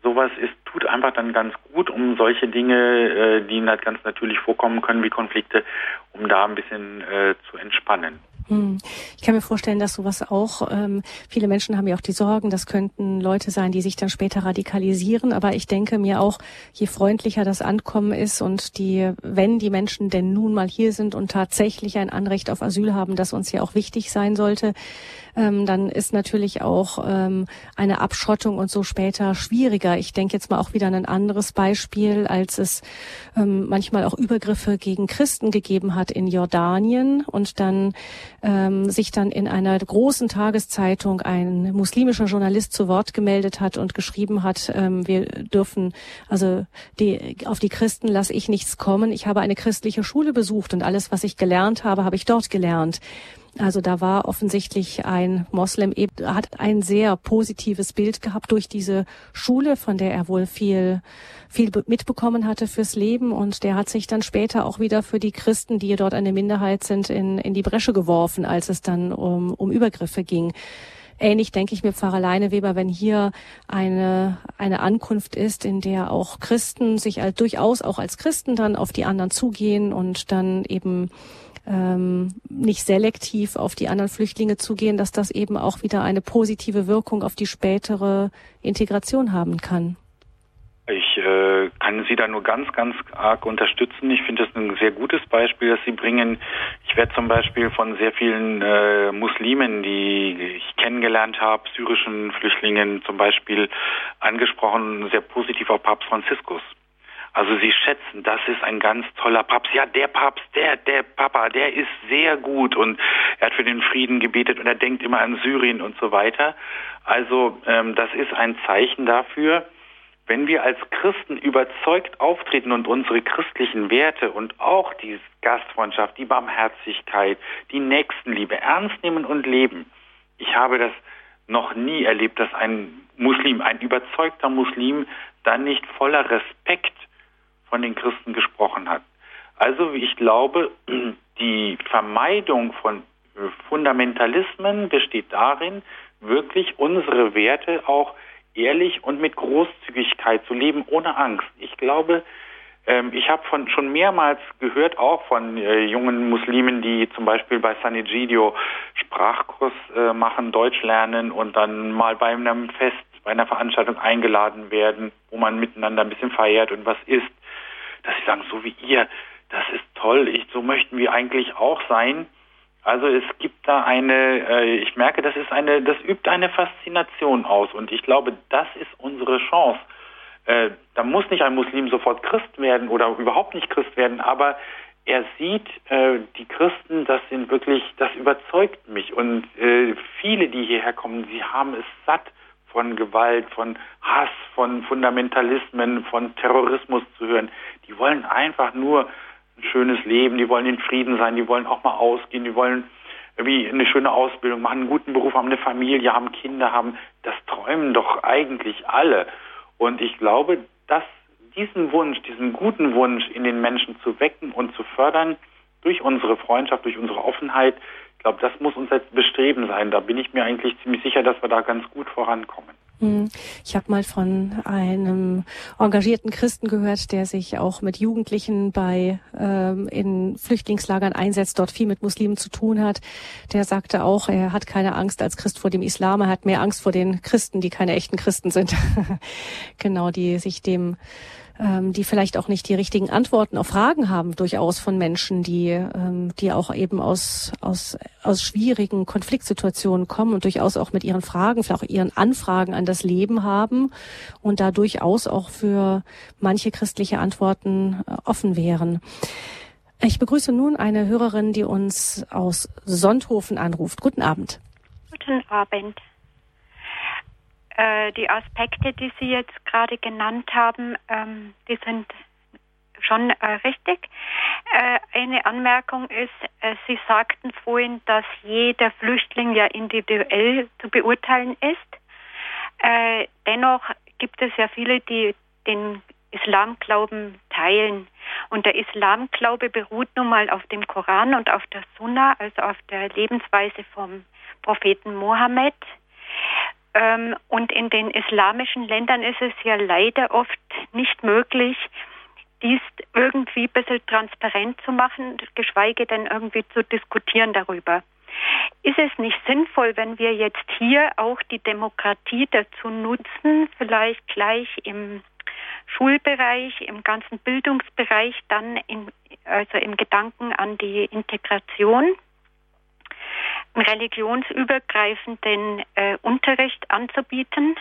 Sowas ist, tut einfach dann ganz gut, um solche Dinge, äh, die ganz natürlich vorkommen können, wie Konflikte, um da ein bisschen äh, zu entspannen. Hm. Ich kann mir vorstellen, dass sowas auch, ähm, viele Menschen haben ja auch die Sorgen, das könnten Leute sein, die sich dann später radikalisieren. Aber ich denke mir auch, je freundlicher das Ankommen ist und die, wenn die Menschen denn nun mal hier sind und tatsächlich ein Anrecht auf Asyl haben, das uns ja auch wichtig sein sollte, ähm, dann ist natürlich auch ähm, eine Abschottung und so später schwieriger. Ich denke jetzt mal auch wieder an ein anderes Beispiel, als es ähm, manchmal auch Übergriffe gegen Christen gegeben hat in Jordanien und dann ähm, sich dann in einer großen Tageszeitung ein muslimischer Journalist zu Wort gemeldet hat und geschrieben hat, ähm, wir dürfen, also die, auf die Christen lasse ich nichts kommen. Ich habe eine christliche Schule besucht und alles, was ich gelernt habe, habe ich dort gelernt. Also da war offensichtlich ein Moslem, hat ein sehr positives Bild gehabt durch diese Schule, von der er wohl viel, viel mitbekommen hatte fürs Leben. Und der hat sich dann später auch wieder für die Christen, die dort eine Minderheit sind, in, in die Bresche geworfen, als es dann um, um Übergriffe ging. Ähnlich denke ich mir Pfarrer Leineweber, wenn hier eine, eine Ankunft ist, in der auch Christen sich halt durchaus auch als Christen dann auf die anderen zugehen und dann eben ähm, nicht selektiv auf die anderen Flüchtlinge zugehen, dass das eben auch wieder eine positive Wirkung auf die spätere Integration haben kann. Ich äh, kann Sie da nur ganz, ganz arg unterstützen. Ich finde das ein sehr gutes Beispiel, das Sie bringen. Ich werde zum Beispiel von sehr vielen äh, Muslimen, die ich kennengelernt habe, syrischen Flüchtlingen zum Beispiel, angesprochen, sehr positiv auf Papst Franziskus. Also sie schätzen, das ist ein ganz toller Papst. Ja, der Papst, der, der Papa, der ist sehr gut und er hat für den Frieden gebetet und er denkt immer an Syrien und so weiter. Also ähm, das ist ein Zeichen dafür, wenn wir als Christen überzeugt auftreten und unsere christlichen Werte und auch die Gastfreundschaft, die Barmherzigkeit, die Nächstenliebe ernst nehmen und leben. Ich habe das noch nie erlebt, dass ein Muslim, ein überzeugter Muslim, dann nicht voller Respekt von den Christen gesprochen hat. Also ich glaube, die Vermeidung von Fundamentalismen besteht darin, wirklich unsere Werte auch ehrlich und mit Großzügigkeit zu leben, ohne Angst. Ich glaube, ähm, ich habe von schon mehrmals gehört, auch von äh, jungen Muslimen, die zum Beispiel bei San Egidio Sprachkurs äh, machen, Deutsch lernen und dann mal bei einem Fest, bei einer Veranstaltung eingeladen werden, wo man miteinander ein bisschen feiert und was isst dass sie sagen, so wie ihr, das ist toll, ich, so möchten wir eigentlich auch sein. Also es gibt da eine, äh, ich merke, das ist eine, das übt eine Faszination aus und ich glaube, das ist unsere Chance, Äh, da muss nicht ein Muslim sofort Christ werden oder überhaupt nicht Christ werden, aber er sieht, äh, die Christen, das sind wirklich, das überzeugt mich. Und äh, viele, die hierher kommen, sie haben es satt, von Gewalt, von Hass, von Fundamentalismen, von Terrorismus zu hören. Die wollen einfach nur ein schönes Leben, die wollen in Frieden sein, die wollen auch mal ausgehen, die wollen irgendwie eine schöne Ausbildung machen, einen guten Beruf haben, eine Familie haben, Kinder haben. Das träumen doch eigentlich alle. Und ich glaube, dass diesen Wunsch, diesen guten Wunsch in den Menschen zu wecken und zu fördern, durch unsere Freundschaft, durch unsere Offenheit, ich glaube, das muss unser Bestreben sein. Da bin ich mir eigentlich ziemlich sicher, dass wir da ganz gut vorankommen. Hm. Ich habe mal von einem engagierten Christen gehört, der sich auch mit Jugendlichen bei ähm, in Flüchtlingslagern einsetzt, dort viel mit Muslimen zu tun hat. Der sagte auch, er hat keine Angst als Christ vor dem Islam, er hat mehr Angst vor den Christen, die keine echten Christen sind. genau, die sich dem ähm, die vielleicht auch nicht die richtigen Antworten auf Fragen haben, durchaus von Menschen, die, ähm, die auch eben aus, aus, aus schwierigen Konfliktsituationen kommen und durchaus auch mit ihren Fragen, vielleicht auch ihren Anfragen an das Leben haben und da durchaus auch für manche christliche Antworten äh, offen wären. Ich begrüße nun eine Hörerin, die uns aus Sonthofen anruft. Guten Abend. Guten Abend äh, die Aspekte, die Sie jetzt gerade genannt haben, ähm, die sind schon äh, richtig. Äh, eine Anmerkung ist, äh, Sie sagten vorhin, dass jeder Flüchtling ja individuell zu beurteilen ist. Äh, dennoch gibt es ja viele, die den Islamglauben teilen. Und der Islamglaube beruht nun mal auf dem Koran und auf der Sunna, also auf der Lebensweise vom Propheten Mohammed. Ähm, und in den islamischen Ländern ist es ja leider oft nicht möglich, dies irgendwie ein bisschen transparent zu machen, geschweige denn irgendwie zu diskutieren darüber. Ist es nicht sinnvoll, wenn wir jetzt hier auch die Demokratie dazu nutzen, vielleicht gleich im Schulbereich, im ganzen Bildungsbereich, dann in, also im Gedanken an die Integration, religionsübergreifenden äh, Unterricht anzubieten,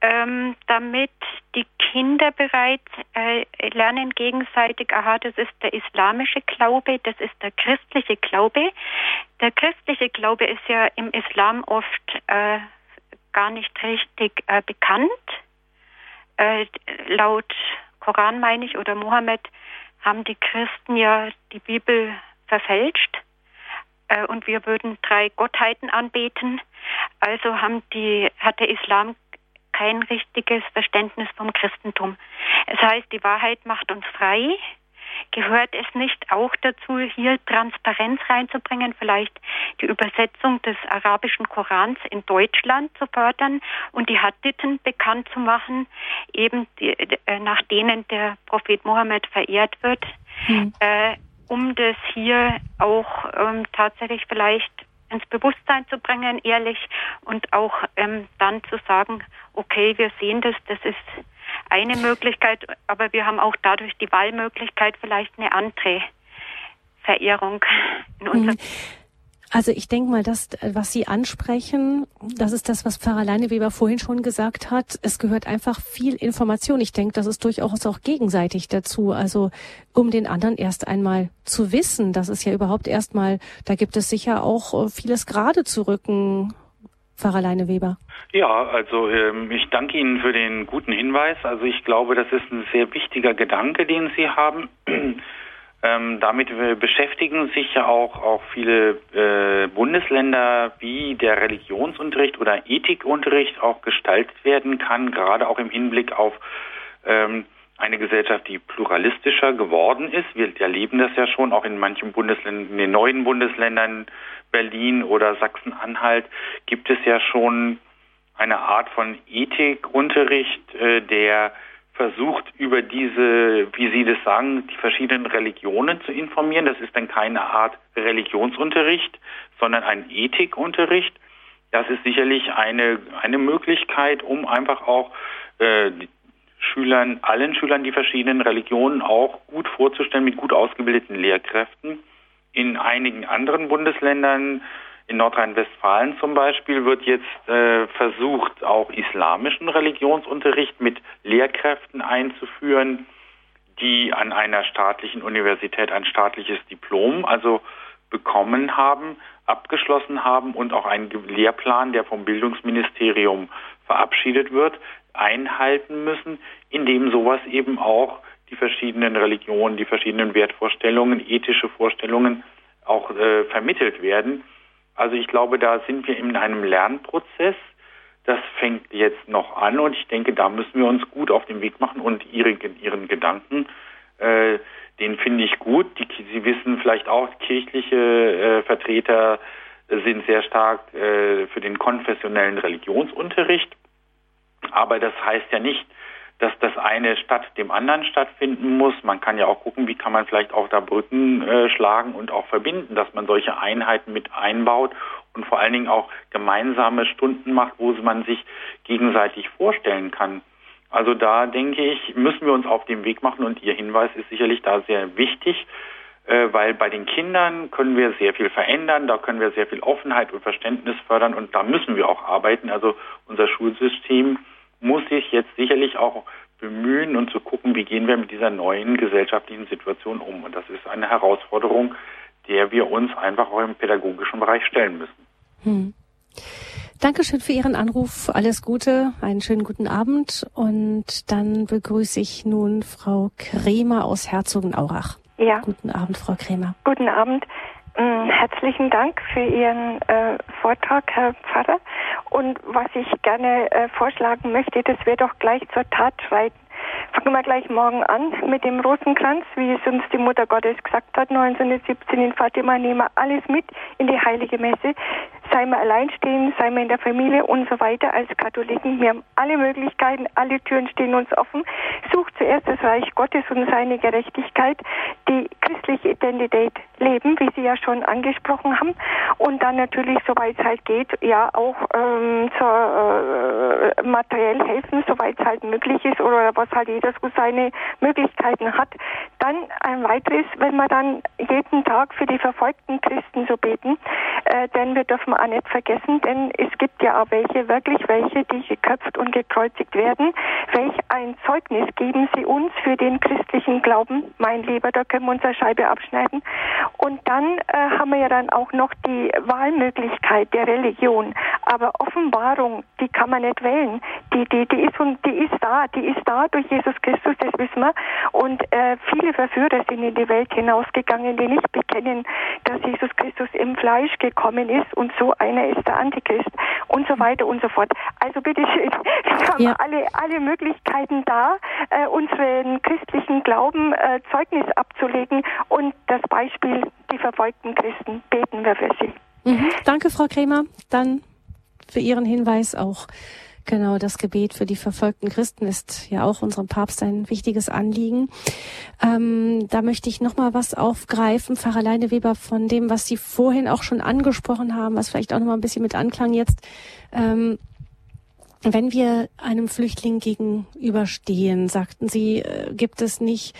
ähm, damit die Kinder bereits äh, lernen gegenseitig, aha, das ist der islamische Glaube, das ist der christliche Glaube. Der christliche Glaube ist ja im Islam oft äh, gar nicht richtig äh, bekannt. Äh, laut Koran meine ich oder Mohammed haben die Christen ja die Bibel verfälscht äh, und wir würden drei Gottheiten anbeten. Also haben die, hat der Islam kein richtiges Verständnis vom Christentum. Es heißt, die Wahrheit macht uns frei. Gehört es nicht auch dazu, hier Transparenz reinzubringen, vielleicht die Übersetzung des arabischen Korans in Deutschland zu fördern und die Hadithen bekannt zu machen, eben die, äh, nach denen der Prophet Mohammed verehrt wird? Hm. Äh, um das hier auch ähm, tatsächlich vielleicht ins Bewusstsein zu bringen, ehrlich, und auch ähm, dann zu sagen, okay, wir sehen das, das ist eine Möglichkeit, aber wir haben auch dadurch die Wahlmöglichkeit, vielleicht eine andere Verehrung in unserem. Mhm. Also ich denke mal, das, was Sie ansprechen, das ist das, was Pfarrer Leineweber vorhin schon gesagt hat. Es gehört einfach viel Information. Ich denke, das ist durchaus auch gegenseitig dazu. Also um den anderen erst einmal zu wissen, das ist ja überhaupt erstmal, da gibt es sicher auch äh, vieles gerade zu rücken. Pfarrer Leineweber. Ja, also ähm, ich danke Ihnen für den guten Hinweis. Also ich glaube, das ist ein sehr wichtiger Gedanke, den Sie haben. Ähm, damit beschäftigen sich ja auch, auch viele äh, Bundesländer, wie der Religionsunterricht oder Ethikunterricht auch gestaltet werden kann, gerade auch im Hinblick auf ähm, eine Gesellschaft, die pluralistischer geworden ist. Wir erleben das ja schon auch in manchen Bundesländern, in den neuen Bundesländern Berlin oder Sachsen-Anhalt gibt es ja schon eine Art von Ethikunterricht, äh, der versucht, über diese, wie Sie das sagen, die verschiedenen Religionen zu informieren. Das ist dann keine Art Religionsunterricht, sondern ein Ethikunterricht. Das ist sicherlich eine, eine Möglichkeit, um einfach auch äh, Schülern, allen Schülern die verschiedenen Religionen auch gut vorzustellen mit gut ausgebildeten Lehrkräften. In einigen anderen Bundesländern In Nordrhein-Westfalen zum Beispiel wird jetzt äh, versucht, auch islamischen Religionsunterricht mit Lehrkräften einzuführen, die an einer staatlichen Universität ein staatliches Diplom, also bekommen haben, abgeschlossen haben und auch einen Lehrplan, der vom Bildungsministerium verabschiedet wird, einhalten müssen, indem sowas eben auch die verschiedenen Religionen, die verschiedenen Wertvorstellungen, ethische Vorstellungen auch äh, vermittelt werden. Also ich glaube, da sind wir in einem Lernprozess. Das fängt jetzt noch an und ich denke, da müssen wir uns gut auf den Weg machen und ihre, ihren Gedanken, äh, den finde ich gut. Die, Sie wissen vielleicht auch, kirchliche äh, Vertreter sind sehr stark äh, für den konfessionellen Religionsunterricht. Aber das heißt ja nicht, dass das eine statt dem anderen stattfinden muss. Man kann ja auch gucken, wie kann man vielleicht auch da Brücken äh, schlagen und auch verbinden, dass man solche Einheiten mit einbaut und vor allen Dingen auch gemeinsame Stunden macht, wo man sich gegenseitig vorstellen kann. Also da denke ich, müssen wir uns auf den Weg machen und Ihr Hinweis ist sicherlich da sehr wichtig, äh, weil bei den Kindern können wir sehr viel verändern, da können wir sehr viel Offenheit und Verständnis fördern und da müssen wir auch arbeiten. Also unser Schulsystem muss sich jetzt sicherlich auch bemühen und zu gucken, wie gehen wir mit dieser neuen gesellschaftlichen Situation um. Und das ist eine Herausforderung, der wir uns einfach auch im pädagogischen Bereich stellen müssen. Hm. Dankeschön für Ihren Anruf. Alles Gute, einen schönen guten Abend. Und dann begrüße ich nun Frau Kremer aus Herzogenaurach. Ja. Guten Abend, Frau Kremer. Guten Abend. Mm, herzlichen Dank für Ihren äh, Vortrag, Herr Pfarrer. Und was ich gerne äh, vorschlagen möchte, dass wir doch gleich zur Tat schreiten. Fangen wir gleich morgen an mit dem Rosenkranz, wie es uns die Mutter Gottes gesagt hat, 1917 in Fatima, nehmen wir alles mit in die heilige Messe sei man alleinstehend, sei man in der Familie und so weiter als Katholiken. Wir haben alle Möglichkeiten, alle Türen stehen uns offen. Sucht zuerst das Reich Gottes und seine Gerechtigkeit, die christliche Identität leben, wie Sie ja schon angesprochen haben. Und dann natürlich, soweit es halt geht, ja auch ähm, zur, äh, materiell helfen, soweit es halt möglich ist oder was halt jeder so seine Möglichkeiten hat. Dann ein weiteres, wenn wir dann jeden Tag für die verfolgten Christen so beten, äh, denn wir dürfen auch nicht vergessen, denn es gibt ja auch welche, wirklich welche, die geköpft und gekreuzigt werden. Welch ein Zeugnis geben sie uns für den christlichen Glauben, mein Lieber, da können wir unsere Scheibe abschneiden. Und dann äh, haben wir ja dann auch noch die Wahlmöglichkeit der Religion. Aber Offenbarung, die kann man nicht wählen. Die, die, die, ist, die ist da, die ist da durch Jesus Christus, das wissen wir. Und äh, viele Verführer sind in die Welt hinausgegangen, die nicht bekennen, dass Jesus Christus im Fleisch gekommen ist und so einer ist der Antichrist und so weiter und so fort. Also bitteschön, wir haben ja. alle, alle Möglichkeiten da, äh, unseren christlichen Glauben äh, Zeugnis abzulegen und das Beispiel, die verfolgten Christen, beten wir für sie. Mhm. Danke, Frau Kremer. Dann für Ihren Hinweis auch Genau, das Gebet für die verfolgten Christen ist ja auch unserem Papst ein wichtiges Anliegen. Ähm, da möchte ich noch mal was aufgreifen, Pfarrer Leineweber, von dem, was Sie vorhin auch schon angesprochen haben, was vielleicht auch noch mal ein bisschen mit Anklang jetzt ähm, wenn wir einem Flüchtling gegenüberstehen, sagten Sie, äh, gibt es nicht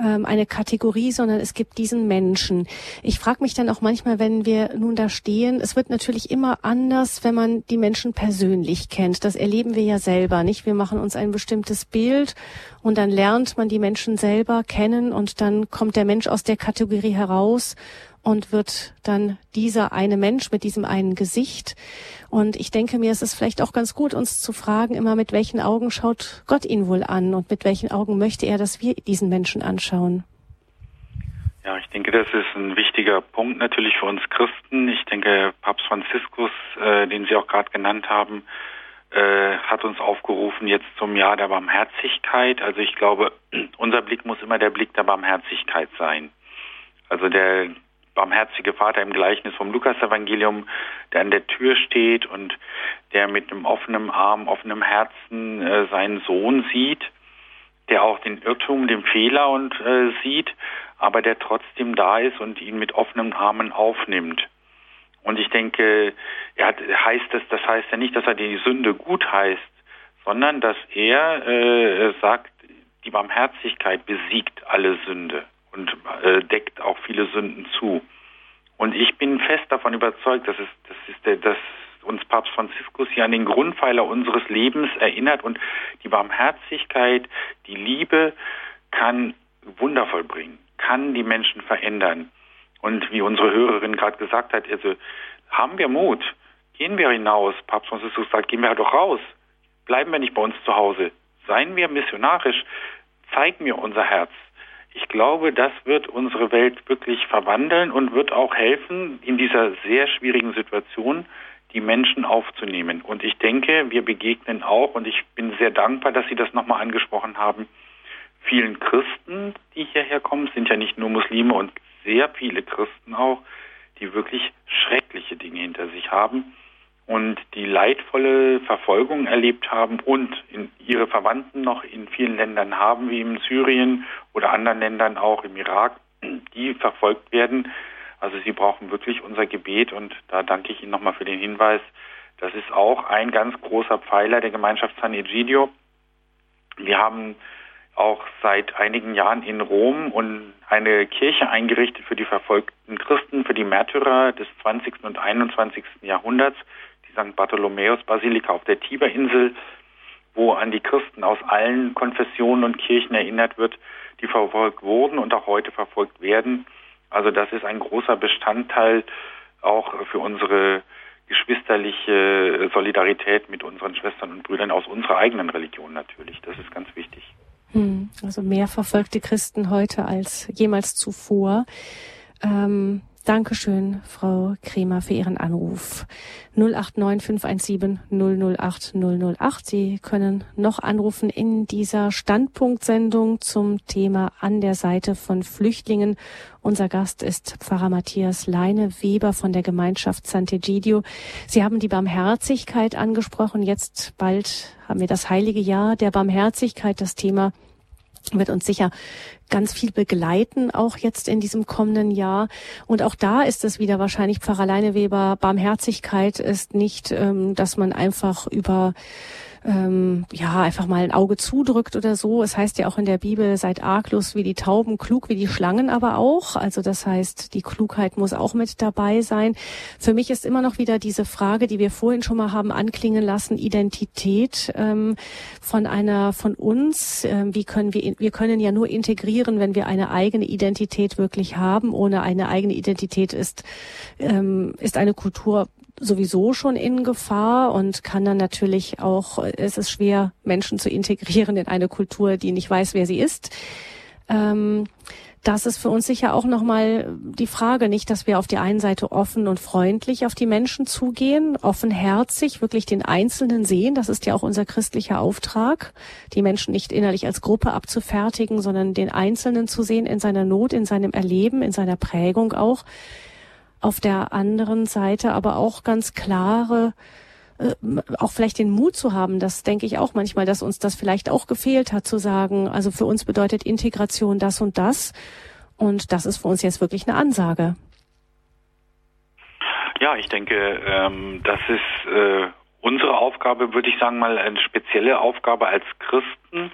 ähm, eine Kategorie, sondern es gibt diesen Menschen. Ich frage mich dann auch manchmal, wenn wir nun da stehen, es wird natürlich immer anders, wenn man die Menschen persönlich kennt. Das erleben wir ja selber, nicht? Wir machen uns ein bestimmtes Bild und dann lernt man die Menschen selber kennen und dann kommt der Mensch aus der Kategorie heraus und wird dann dieser eine Mensch mit diesem einen Gesicht. Und ich denke mir, es ist vielleicht auch ganz gut, uns zu fragen, immer mit welchen Augen schaut Gott ihn wohl an und mit welchen Augen möchte er, dass wir diesen Menschen anschauen. Ja, ich denke, das ist ein wichtiger Punkt natürlich für uns Christen. Ich denke, Papst Franziskus, äh, den Sie auch gerade genannt haben, äh, hat uns aufgerufen jetzt zum Jahr der Barmherzigkeit. Also ich glaube, unser Blick muss immer der Blick der Barmherzigkeit sein. Also der barmherzige Vater im Gleichnis vom Lukasevangelium, der an der Tür steht und der mit einem offenen Arm, offenem Herzen äh, seinen Sohn sieht, der auch den Irrtum, den Fehler und äh, sieht, aber der trotzdem da ist und ihn mit offenen Armen aufnimmt. Und ich denke, er hat, heißt das, das heißt ja nicht, dass er die Sünde gut heißt, sondern dass er äh, sagt, die Barmherzigkeit besiegt alle Sünde und äh, deckt auch viele Sünden zu. Und ich bin fest davon überzeugt, dass es, das ist der, dass uns Papst Franziskus hier an den Grundpfeiler unseres Lebens erinnert und die Barmherzigkeit, die Liebe kann Wunder vollbringen, kann die Menschen verändern. Und wie unsere Hörerin gerade gesagt hat, also haben wir Mut, gehen wir hinaus. Papst Franziskus sagt, gehen wir doch raus. Bleiben wir nicht bei uns zu Hause. Seien wir missionarisch. Zeigen wir unser Herz. Ich glaube, das wird unsere Welt wirklich verwandeln und wird auch helfen, in dieser sehr schwierigen Situation die Menschen aufzunehmen. Und ich denke, wir begegnen auch, und ich bin sehr dankbar, dass Sie das nochmal angesprochen haben, vielen Christen, die hierher kommen, sind ja nicht nur Muslime und sehr viele Christen auch, die wirklich schreckliche Dinge hinter sich haben und die leidvolle Verfolgung erlebt haben und ihre Verwandten noch in vielen Ländern haben, wie in Syrien oder anderen Ländern auch im Irak, die verfolgt werden. Also sie brauchen wirklich unser Gebet und da danke ich Ihnen nochmal für den Hinweis. Das ist auch ein ganz großer Pfeiler der Gemeinschaft San Egidio. Wir haben auch seit einigen Jahren in Rom und eine Kirche eingerichtet für die verfolgten Christen, für die Märtyrer des 20. und 21. Jahrhunderts. St. Bartholomäus Basilika auf der Tiberinsel, wo an die Christen aus allen Konfessionen und Kirchen erinnert wird, die verfolgt wurden und auch heute verfolgt werden. Also das ist ein großer Bestandteil auch für unsere geschwisterliche Solidarität mit unseren Schwestern und Brüdern aus unserer eigenen Religion natürlich. Das ist ganz wichtig. Hm, also mehr verfolgte Christen heute als jemals zuvor. Ähm, Dankeschön, Frau Kremer, für Ihren Anruf. 089 517 008 008. Sie können noch anrufen in dieser Standpunktsendung zum Thema an der Seite von Flüchtlingen. Unser Gast ist Pfarrer Matthias Leine Weber von der Gemeinschaft Sant'Egidio. Sie haben die Barmherzigkeit angesprochen. Jetzt bald haben wir das heilige Jahr der Barmherzigkeit, das Thema wird uns sicher ganz viel begleiten, auch jetzt in diesem kommenden Jahr. Und auch da ist es wieder wahrscheinlich Pfarrer Leineweber, Barmherzigkeit ist nicht, ähm, dass man einfach über ähm, ja einfach mal ein Auge zudrückt oder so. Es heißt ja auch in der Bibel, seid arglos wie die Tauben, klug wie die Schlangen aber auch. Also das heißt, die Klugheit muss auch mit dabei sein. Für mich ist immer noch wieder diese Frage, die wir vorhin schon mal haben anklingen lassen, Identität ähm, von einer von uns. Ähm, wie können wir wir können ja nur integrieren, wenn wir eine eigene Identität wirklich haben. Ohne eine eigene Identität ist ähm, ist eine Kultur sowieso schon in Gefahr und kann dann natürlich auch, es ist schwer, Menschen zu integrieren in eine Kultur, die nicht weiß, wer sie ist. Ähm, das ist für uns sicher auch nochmal die Frage, nicht, dass wir auf die einen Seite offen und freundlich auf die Menschen zugehen, offenherzig, wirklich den Einzelnen sehen. Das ist ja auch unser christlicher Auftrag, die Menschen nicht innerlich als Gruppe abzufertigen, sondern den Einzelnen zu sehen in seiner Not, in seinem Erleben, in seiner Prägung auch auf der anderen Seite aber auch ganz klare, äh, auch vielleicht den Mut zu haben, das denke ich auch manchmal, dass uns das vielleicht auch gefehlt hat, zu sagen, also für uns bedeutet Integration das und das. Und das ist für uns jetzt wirklich eine Ansage. Ja, ich denke, ähm, das ist äh, unsere Aufgabe, würde ich sagen, mal eine spezielle Aufgabe als Christen.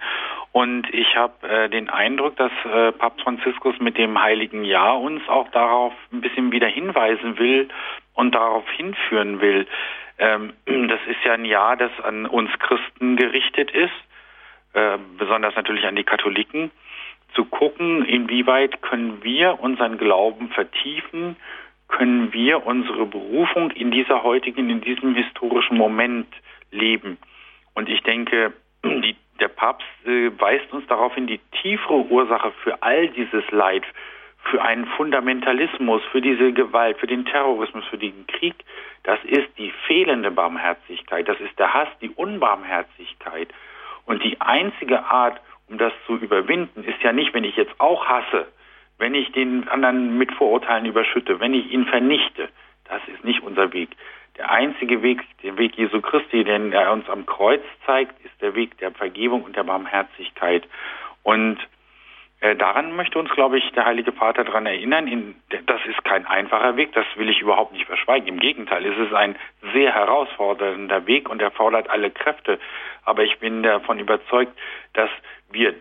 Und ich habe äh, den Eindruck, dass äh, Papst Franziskus mit dem Heiligen Jahr uns auch darauf ein bisschen wieder hinweisen will und darauf hinführen will. Ähm, das ist ja ein Jahr, das an uns Christen gerichtet ist, äh, besonders natürlich an die Katholiken, zu gucken, inwieweit können wir unseren Glauben vertiefen, können wir unsere Berufung in dieser heutigen, in diesem historischen Moment leben. Und ich denke, die der Papst äh, weist uns darauf hin, die tiefere Ursache für all dieses Leid, für einen Fundamentalismus, für diese Gewalt, für den Terrorismus, für den Krieg, das ist die fehlende Barmherzigkeit, das ist der Hass, die Unbarmherzigkeit. Und die einzige Art, um das zu überwinden, ist ja nicht, wenn ich jetzt auch hasse, wenn ich den anderen mit Vorurteilen überschütte, wenn ich ihn vernichte. Das ist nicht unser Weg. Der einzige Weg, der Weg Jesu Christi, den er uns am Kreuz zeigt, ist der Weg der Vergebung und der Barmherzigkeit. Und äh, daran möchte uns, glaube ich, der Heilige Vater daran erinnern. In, das ist kein einfacher Weg, das will ich überhaupt nicht verschweigen. Im Gegenteil, es ist ein sehr herausfordernder Weg und er fordert alle Kräfte. Aber ich bin davon überzeugt, dass wir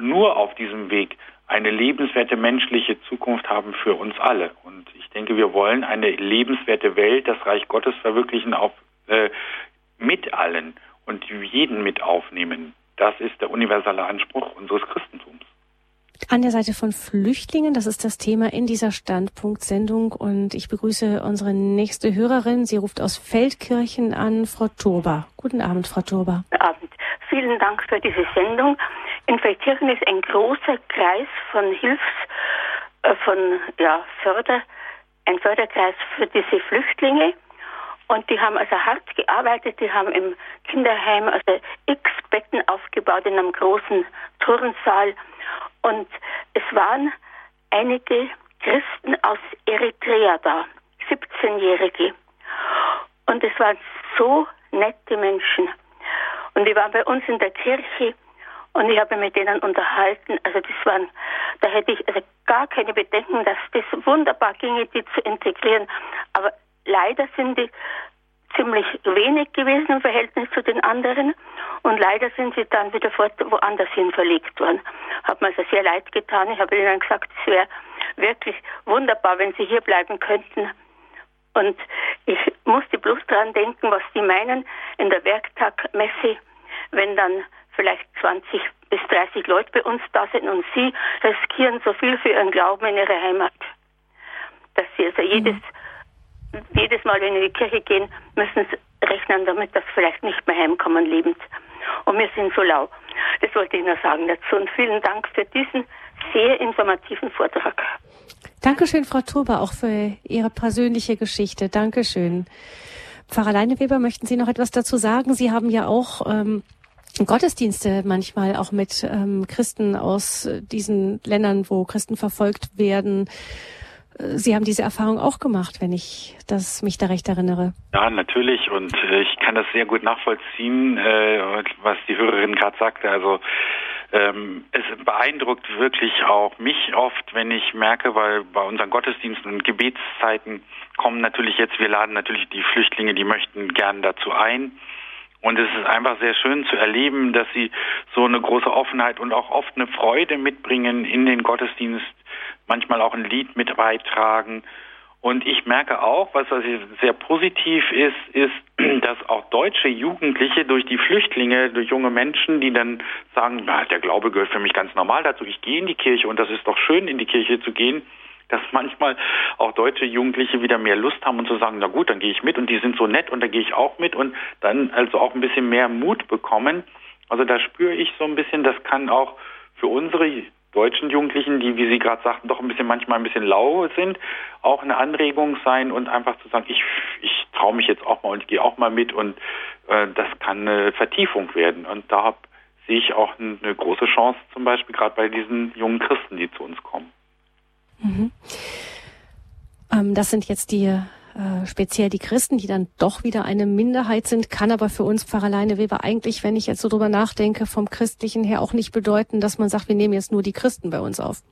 nur auf diesem Weg eine lebenswerte menschliche Zukunft haben für uns alle. Und ich denke, wir wollen eine lebenswerte Welt, das Reich Gottes verwirklichen auf, äh, mit allen und jeden mit aufnehmen. Das ist der universelle Anspruch unseres Christentums. An der Seite von Flüchtlingen, das ist das Thema in dieser Standpunktsendung. Und ich begrüße unsere nächste Hörerin. Sie ruft aus Feldkirchen an, Frau Turba. Guten Abend, Frau Turba. Guten Abend. Vielen Dank für diese Sendung. In Feldkirchen ist ein großer Kreis von Hilfs, äh, von ja, Förder, ein Förderkreis für diese Flüchtlinge. Und die haben also hart gearbeitet, die haben im Kinderheim also x Betten aufgebaut in einem großen Turnsaal. Und es waren einige Christen aus Eritrea da, 17-Jährige. Und es waren so nette Menschen. Und die waren bei uns in der Kirche und ich habe mit denen unterhalten. Also das waren, da hätte ich also gar keine Bedenken, dass das wunderbar ginge, die zu integrieren. Aber leider sind die ziemlich wenig gewesen im Verhältnis zu den anderen und leider sind sie dann wieder fort woanders hin verlegt worden. Hat mir also sehr leid getan. Ich habe ihnen gesagt, es wäre wirklich wunderbar, wenn sie hier bleiben könnten. Und ich musste bloß daran denken, was die meinen in der Werktagmesse, wenn dann vielleicht 20 bis 30 Leute bei uns da sind und sie riskieren so viel für ihren Glauben in ihrer Heimat, dass sie also jedes mhm jedes Mal, wenn wir in die Kirche gehen, müssen sie rechnen damit, dass sie vielleicht nicht mehr heimkommen lebend. Und wir sind so lau. Das wollte ich nur sagen dazu. Und vielen Dank für diesen sehr informativen Vortrag. Dankeschön, Frau Turba, auch für Ihre persönliche Geschichte. Dankeschön. Pfarrer Leineweber, möchten Sie noch etwas dazu sagen? Sie haben ja auch ähm, Gottesdienste manchmal auch mit ähm, Christen aus diesen Ländern, wo Christen verfolgt werden. Sie haben diese Erfahrung auch gemacht, wenn ich das mich da recht erinnere. Ja, natürlich. Und äh, ich kann das sehr gut nachvollziehen, äh, was die Hörerin gerade sagte. Also ähm, es beeindruckt wirklich auch mich oft, wenn ich merke, weil bei unseren Gottesdiensten und Gebetszeiten kommen natürlich jetzt, wir laden natürlich die Flüchtlinge, die möchten gern dazu ein. Und es ist einfach sehr schön zu erleben, dass sie so eine große Offenheit und auch oft eine Freude mitbringen in den Gottesdienst manchmal auch ein Lied mit beitragen. Und ich merke auch, was, sehr positiv ist, ist, dass auch deutsche Jugendliche durch die Flüchtlinge, durch junge Menschen, die dann sagen, na, der Glaube gehört für mich ganz normal dazu, ich gehe in die Kirche und das ist doch schön, in die Kirche zu gehen, dass manchmal auch deutsche Jugendliche wieder mehr Lust haben und zu sagen, na gut, dann gehe ich mit und die sind so nett und dann gehe ich auch mit und dann also auch ein bisschen mehr Mut bekommen. Also da spüre ich so ein bisschen, das kann auch für unsere deutschen Jugendlichen, die, wie Sie gerade sagten, doch ein bisschen manchmal ein bisschen lau sind, auch eine Anregung sein und einfach zu sagen, ich, ich traue mich jetzt auch mal und gehe auch mal mit und äh, das kann eine Vertiefung werden. Und da sehe ich auch eine große Chance, zum Beispiel gerade bei diesen jungen Christen, die zu uns kommen. Mhm. Ähm, das sind jetzt die äh, speziell die Christen, die dann doch wieder eine Minderheit sind, kann aber für uns Pfarrer Weber eigentlich, wenn ich jetzt so drüber nachdenke, vom Christlichen her auch nicht bedeuten, dass man sagt, wir nehmen jetzt nur die Christen bei uns auf.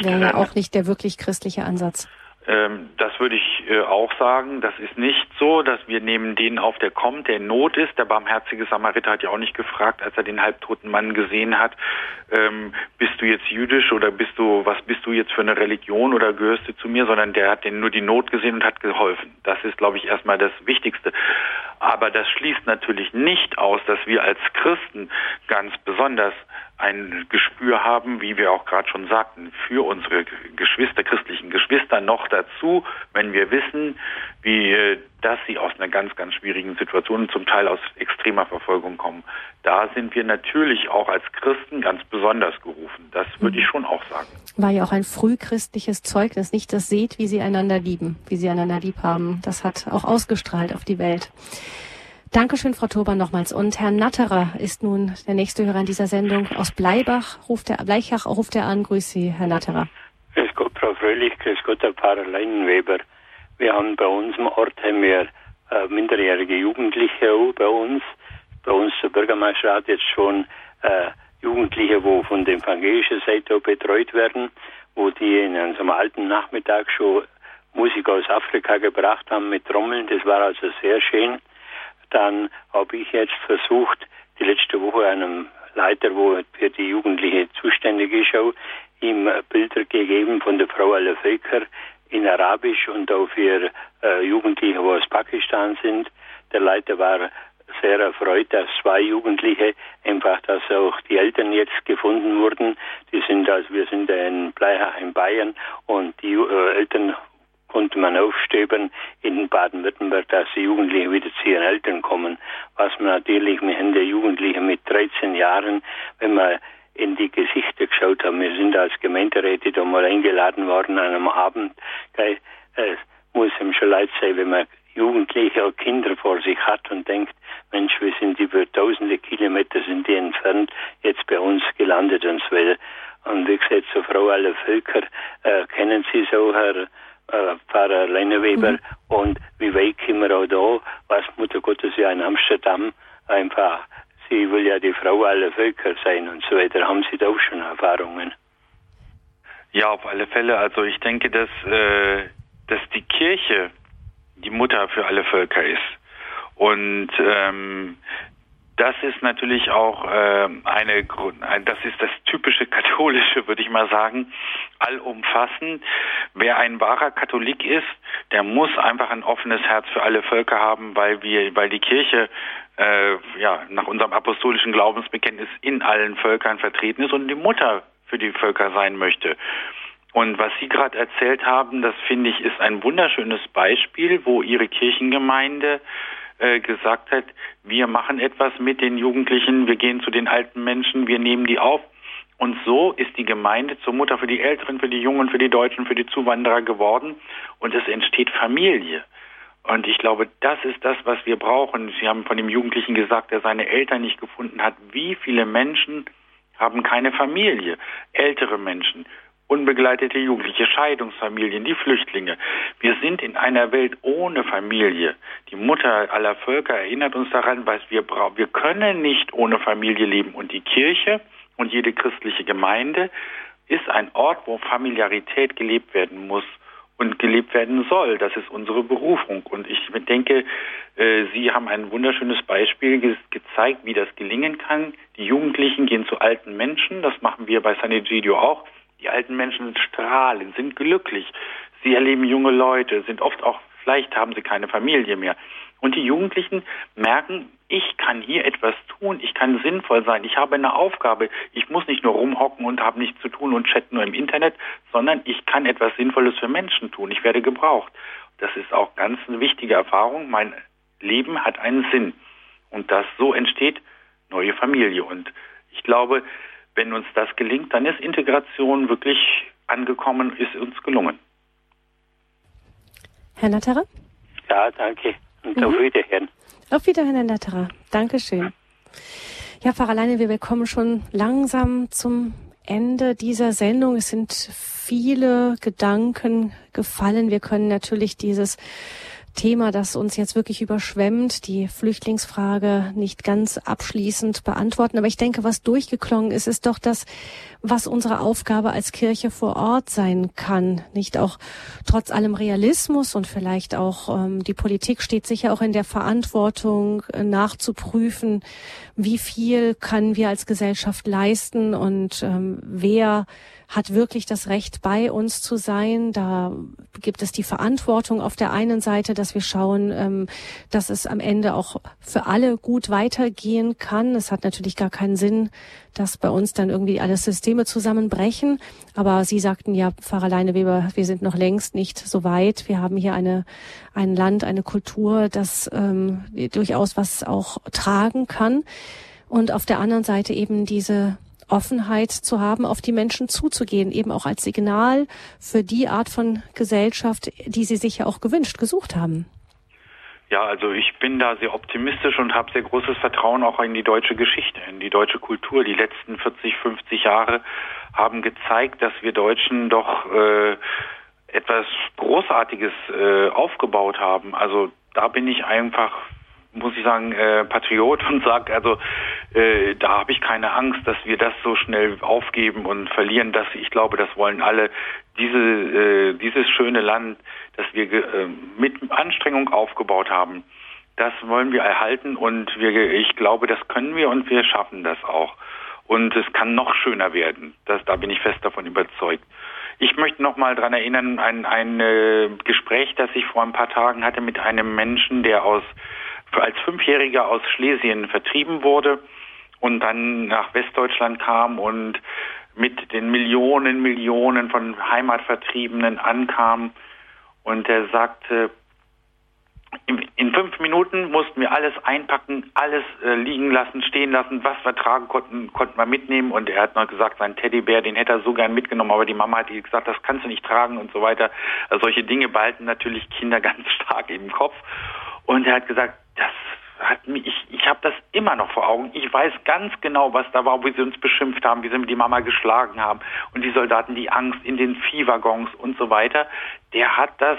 Wäre ja auch nicht der wirklich christliche Ansatz. Ähm, das würde ich äh, auch sagen. Das ist nicht so, dass wir nehmen den auf, der kommt, der in Not ist. Der barmherzige Samariter hat ja auch nicht gefragt, als er den halbtoten Mann gesehen hat, ähm, bist du jetzt jüdisch oder bist du, was bist du jetzt für eine Religion oder gehörst du zu mir, sondern der hat den nur die Not gesehen und hat geholfen. Das ist, glaube ich, erstmal das Wichtigste. Aber das schließt natürlich nicht aus, dass wir als Christen ganz besonders ein Gespür haben, wie wir auch gerade schon sagten, für unsere Geschwister, christlichen Geschwister noch dazu, wenn wir wissen, wie, äh, dass sie aus einer ganz, ganz schwierigen Situation, zum Teil aus extremer Verfolgung kommen. Da sind wir natürlich auch als Christen ganz besonders gerufen. Das würde ich schon auch sagen. War ja auch ein frühchristliches Zeugnis, nicht das seht, wie sie einander lieben, wie sie einander lieb haben. Das hat auch ausgestrahlt auf die Welt. Dankeschön, Frau Tober, nochmals. Und Herr Natterer ist nun der nächste Hörer in dieser Sendung. Aus Bleibach ruft er, Bleichach ruft er an. Grüß Sie, Herr Natterer. Grüß Gott, Frau Fröhlich. Grüß Gott, Herr Pfarrer Leinenweber. Wir haben bei uns im Ort haben wir äh, minderjährige Jugendliche auch bei uns. Bei uns der Bürgermeisterrat jetzt schon äh, Jugendliche, wo von der evangelischen Seite betreut werden, wo die in einem alten Nachmittag schon Musik aus Afrika gebracht haben mit Trommeln. Das war also sehr schön. Dann habe ich jetzt versucht, die letzte Woche einem Leiter, wo für die Jugendliche zuständig ist, auch, ihm Bilder gegeben von der Frau Völker in Arabisch und auch für äh, Jugendliche, wo aus Pakistan sind. Der Leiter war sehr erfreut, dass zwei Jugendliche einfach, dass auch die Eltern jetzt gefunden wurden. Die sind also, wir sind in Bleiach in Bayern und die äh, Eltern konnte man aufstöbern in Baden-Württemberg, dass die Jugendlichen wieder zu ihren Eltern kommen. Was man natürlich, haben der Jugendlichen mit 13 Jahren, wenn man in die Gesichter geschaut haben, wir sind als Gemeinderäte da mal eingeladen worden an einem Abend, gell, muss ihm schon leid sein, wenn man Jugendliche oder Kinder vor sich hat und denkt, Mensch, wir sind über tausende Kilometer sind die entfernt, jetzt bei uns gelandet und so weiter. Und wie gesagt, so Frau aller Völker, äh, kennen Sie so, Herr äh, Pfarrer Lenneweber, mhm. und wie weit kommen wir auch da, was Mutter Gottes ja in Amsterdam einfach, sie will ja die Frau aller Völker sein und so weiter. Haben Sie da auch schon Erfahrungen? Ja, auf alle Fälle. Also ich denke, dass, äh, dass die Kirche die Mutter für alle Völker ist. Und ähm, das ist natürlich auch äh, eine das ist das typische katholische, würde ich mal sagen, allumfassend. Wer ein wahrer Katholik ist, der muss einfach ein offenes Herz für alle Völker haben, weil wir, weil die Kirche äh, ja nach unserem apostolischen Glaubensbekenntnis in allen Völkern vertreten ist und die Mutter für die Völker sein möchte. Und was Sie gerade erzählt haben, das finde ich ist ein wunderschönes Beispiel, wo Ihre Kirchengemeinde äh, gesagt hat, wir machen etwas mit den Jugendlichen, wir gehen zu den alten Menschen, wir nehmen die auf. Und so ist die Gemeinde zur Mutter für die Älteren, für die Jungen, für die Deutschen, für die Zuwanderer geworden. Und es entsteht Familie. Und ich glaube, das ist das, was wir brauchen. Sie haben von dem Jugendlichen gesagt, der seine Eltern nicht gefunden hat. Wie viele Menschen haben keine Familie? Ältere Menschen, unbegleitete Jugendliche, Scheidungsfamilien, die Flüchtlinge. Wir sind in einer Welt ohne Familie. Die Mutter aller Völker erinnert uns daran, was wir brauchen. Wir können nicht ohne Familie leben. Und die Kirche und jede christliche Gemeinde ist ein Ort, wo Familiarität gelebt werden muss und gelebt werden soll. Das ist unsere Berufung. Und ich denke, äh, Sie haben ein wunderschönes Beispiel ge gezeigt, wie das gelingen kann. Die Jugendlichen gehen zu alten Menschen. Das machen wir bei San Egidio auch. Die alten Menschen strahlen, sind glücklich. Sie erleben junge Leute, sind oft auch, vielleicht haben sie keine Familie mehr. Und die Jugendlichen merken, ich kann hier etwas tun, ich kann sinnvoll sein, ich habe eine Aufgabe, ich muss nicht nur rumhocken und habe nichts zu tun und chatten nur im Internet, sondern ich kann etwas Sinnvolles für Menschen tun, ich werde gebraucht. Das ist auch ganz eine wichtige Erfahrung, mein Leben hat einen Sinn. Und das so entsteht neue Familie. Und ich glaube, wenn uns das gelingt, dann ist Integration wirklich angekommen, ist uns gelungen. Herr Natterer? Ja, danke. Und mhm. auf Wiederhören. Auf Wiederhören, Herr Natterer. Dankeschön. Ja, Pfarrer Leine, wir kommen schon langsam zum Ende dieser Sendung. Es sind viele Gedanken gefallen. Wir können natürlich dieses Thema, das uns jetzt wirklich überschwemmt, die Flüchtlingsfrage nicht ganz abschließend beantworten. Aber ich denke, was durchgeklungen ist, ist doch das, was unsere Aufgabe als Kirche vor Ort sein kann. Nicht auch trotz allem Realismus und vielleicht auch ähm, die Politik steht sicher auch in der Verantwortung äh, nachzuprüfen, wie viel können wir als Gesellschaft leisten und ähm, wer hat wirklich das Recht, bei uns zu sein. Da gibt es die Verantwortung auf der einen Seite, dass wir schauen, ähm, dass es am Ende auch für alle gut weitergehen kann. Es hat natürlich gar keinen Sinn, dass bei uns dann irgendwie alle Systeme zusammenbrechen. Aber Sie sagten ja, Pfarrer Leineweber, wir sind noch längst nicht so weit. Wir haben hier eine, ein Land, eine Kultur, das ähm, durchaus was auch tragen kann. Und auf der anderen Seite eben diese Offenheit zu haben, auf die Menschen zuzugehen, eben auch als Signal für die Art von Gesellschaft, die sie sich ja auch gewünscht, gesucht haben. Ja, also ich bin da sehr optimistisch und habe sehr großes Vertrauen auch in die deutsche Geschichte, in die deutsche Kultur. Die letzten 40, 50 Jahre haben gezeigt, dass wir Deutschen doch äh, etwas Großartiges äh, aufgebaut haben. Also da bin ich einfach muss ich sagen, äh, Patriot und sage, also äh, da habe ich keine Angst, dass wir das so schnell aufgeben und verlieren. Das, ich glaube, das wollen alle. Diese, äh, dieses schöne Land, das wir äh, mit Anstrengung aufgebaut haben, das wollen wir erhalten und wir, ich glaube, das können wir und wir schaffen das auch. Und es kann noch schöner werden. Das, da bin ich fest davon überzeugt. Ich möchte noch mal daran erinnern, ein, ein äh, Gespräch, das ich vor ein paar Tagen hatte mit einem Menschen, der aus als Fünfjähriger aus Schlesien vertrieben wurde und dann nach Westdeutschland kam und mit den Millionen, Millionen von Heimatvertriebenen ankam. Und er sagte, in fünf Minuten mussten wir alles einpacken, alles äh, liegen lassen, stehen lassen, was wir tragen konnten, konnten wir mitnehmen. Und er hat noch gesagt, sein Teddybär, den hätte er so gern mitgenommen, aber die Mama hat gesagt, das kannst du nicht tragen und so weiter. Also solche Dinge behalten natürlich Kinder ganz stark im Kopf. Und er hat gesagt, das hat mich, ich, ich habe das immer noch vor Augen. Ich weiß ganz genau, was da war, wie sie uns beschimpft haben, wie sie die Mama geschlagen haben und die Soldaten, die Angst in den Viehwaggons und so weiter. Der hat das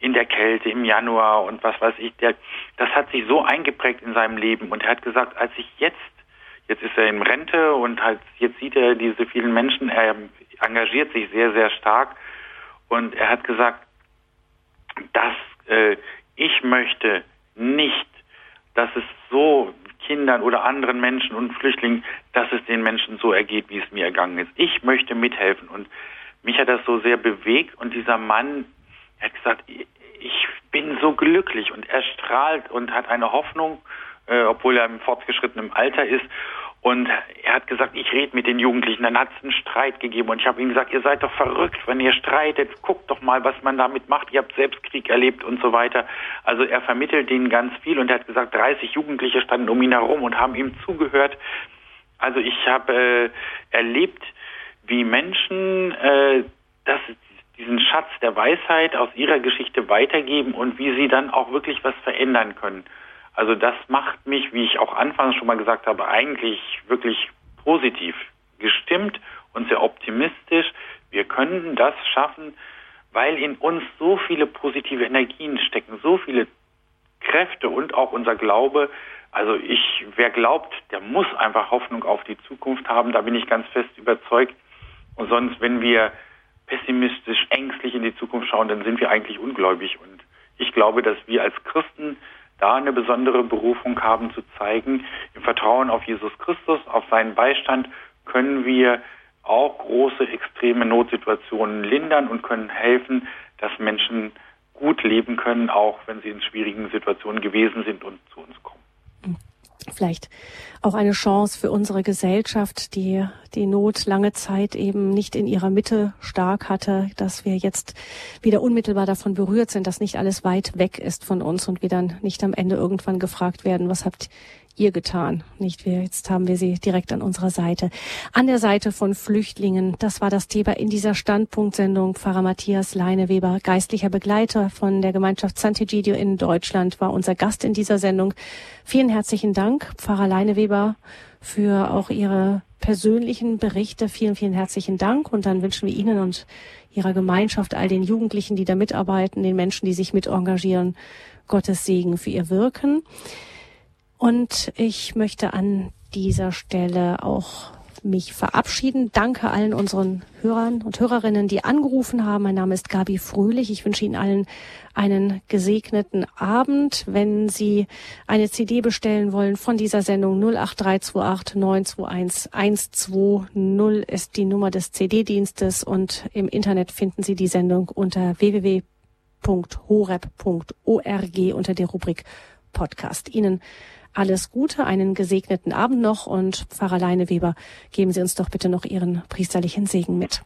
in der Kälte im Januar und was weiß ich, der, das hat sich so eingeprägt in seinem Leben und er hat gesagt, als ich jetzt, jetzt ist er in Rente und halt jetzt sieht er diese vielen Menschen, er engagiert sich sehr, sehr stark und er hat gesagt, dass äh, ich möchte nicht, dass es so Kindern oder anderen Menschen und Flüchtlingen, dass es den Menschen so ergeht, wie es mir ergangen ist. Ich möchte mithelfen und mich hat das so sehr bewegt und dieser Mann hat gesagt, ich bin so glücklich und er strahlt und hat eine Hoffnung, äh, obwohl er im fortgeschrittenen Alter ist. Und er hat gesagt, ich rede mit den Jugendlichen. Dann hat es einen Streit gegeben und ich habe ihm gesagt, ihr seid doch verrückt, wenn ihr streitet. Guckt doch mal, was man damit macht. Ihr habt selbst Krieg erlebt und so weiter. Also er vermittelt denen ganz viel und er hat gesagt, 30 Jugendliche standen um ihn herum und haben ihm zugehört. Also ich habe äh, erlebt, wie Menschen äh, das diesen Schatz der Weisheit aus ihrer Geschichte weitergeben und wie sie dann auch wirklich was verändern können. Also das macht mich, wie ich auch anfangs schon mal gesagt habe, eigentlich wirklich positiv gestimmt und sehr optimistisch. Wir können das schaffen, weil in uns so viele positive Energien stecken, so viele Kräfte und auch unser Glaube. Also ich, wer glaubt, der muss einfach Hoffnung auf die Zukunft haben. Da bin ich ganz fest überzeugt. Und sonst, wenn wir pessimistisch, ängstlich in die Zukunft schauen, dann sind wir eigentlich ungläubig. Und ich glaube, dass wir als Christen da eine besondere Berufung haben zu zeigen, im Vertrauen auf Jesus Christus, auf seinen Beistand können wir auch große, extreme Notsituationen lindern und können helfen, dass Menschen gut leben können, auch wenn sie in schwierigen Situationen gewesen sind und zu uns kommen vielleicht auch eine Chance für unsere Gesellschaft, die die Not lange Zeit eben nicht in ihrer Mitte stark hatte, dass wir jetzt wieder unmittelbar davon berührt sind, dass nicht alles weit weg ist von uns und wir dann nicht am Ende irgendwann gefragt werden, was habt ihr getan. Nicht wir, jetzt haben wir sie direkt an unserer Seite. An der Seite von Flüchtlingen. Das war das Thema in dieser Standpunktsendung. Pfarrer Matthias Leineweber, geistlicher Begleiter von der Gemeinschaft Sant'Egidio in Deutschland, war unser Gast in dieser Sendung. Vielen herzlichen Dank, Pfarrer Leineweber, für auch Ihre persönlichen Berichte. Vielen, vielen herzlichen Dank. Und dann wünschen wir Ihnen und Ihrer Gemeinschaft, all den Jugendlichen, die da mitarbeiten, den Menschen, die sich mit engagieren, Gottes Segen für ihr Wirken. Und ich möchte an dieser Stelle auch mich verabschieden. Danke allen unseren Hörern und Hörerinnen, die angerufen haben. Mein Name ist Gabi Fröhlich. Ich wünsche Ihnen allen einen gesegneten Abend. Wenn Sie eine CD bestellen wollen von dieser Sendung 08328 921 120 ist die Nummer des CD-Dienstes und im Internet finden Sie die Sendung unter www.horeb.org unter der Rubrik Podcast. Ihnen alles Gute, einen gesegneten Abend noch und Pfarrer Leineweber, geben Sie uns doch bitte noch Ihren priesterlichen Segen mit.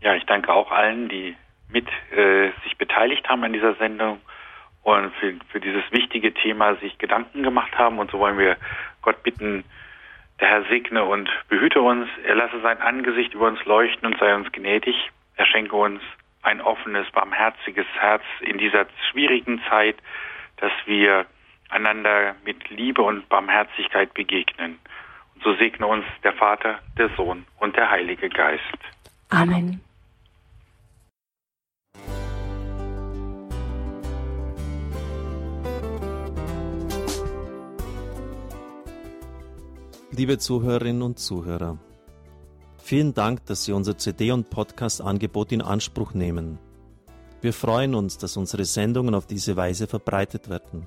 Ja, ich danke auch allen, die mit äh, sich beteiligt haben an dieser Sendung und für, für dieses wichtige Thema sich Gedanken gemacht haben. Und so wollen wir Gott bitten, der Herr segne und behüte uns. Er lasse sein Angesicht über uns leuchten und sei uns gnädig. Er schenke uns ein offenes, barmherziges Herz in dieser schwierigen Zeit, dass wir einander mit Liebe und Barmherzigkeit begegnen. Und so segne uns der Vater, der Sohn und der Heilige Geist. Amen. Liebe Zuhörerinnen und Zuhörer, vielen Dank, dass Sie unser CD- und Podcast-Angebot in Anspruch nehmen. Wir freuen uns, dass unsere Sendungen auf diese Weise verbreitet werden.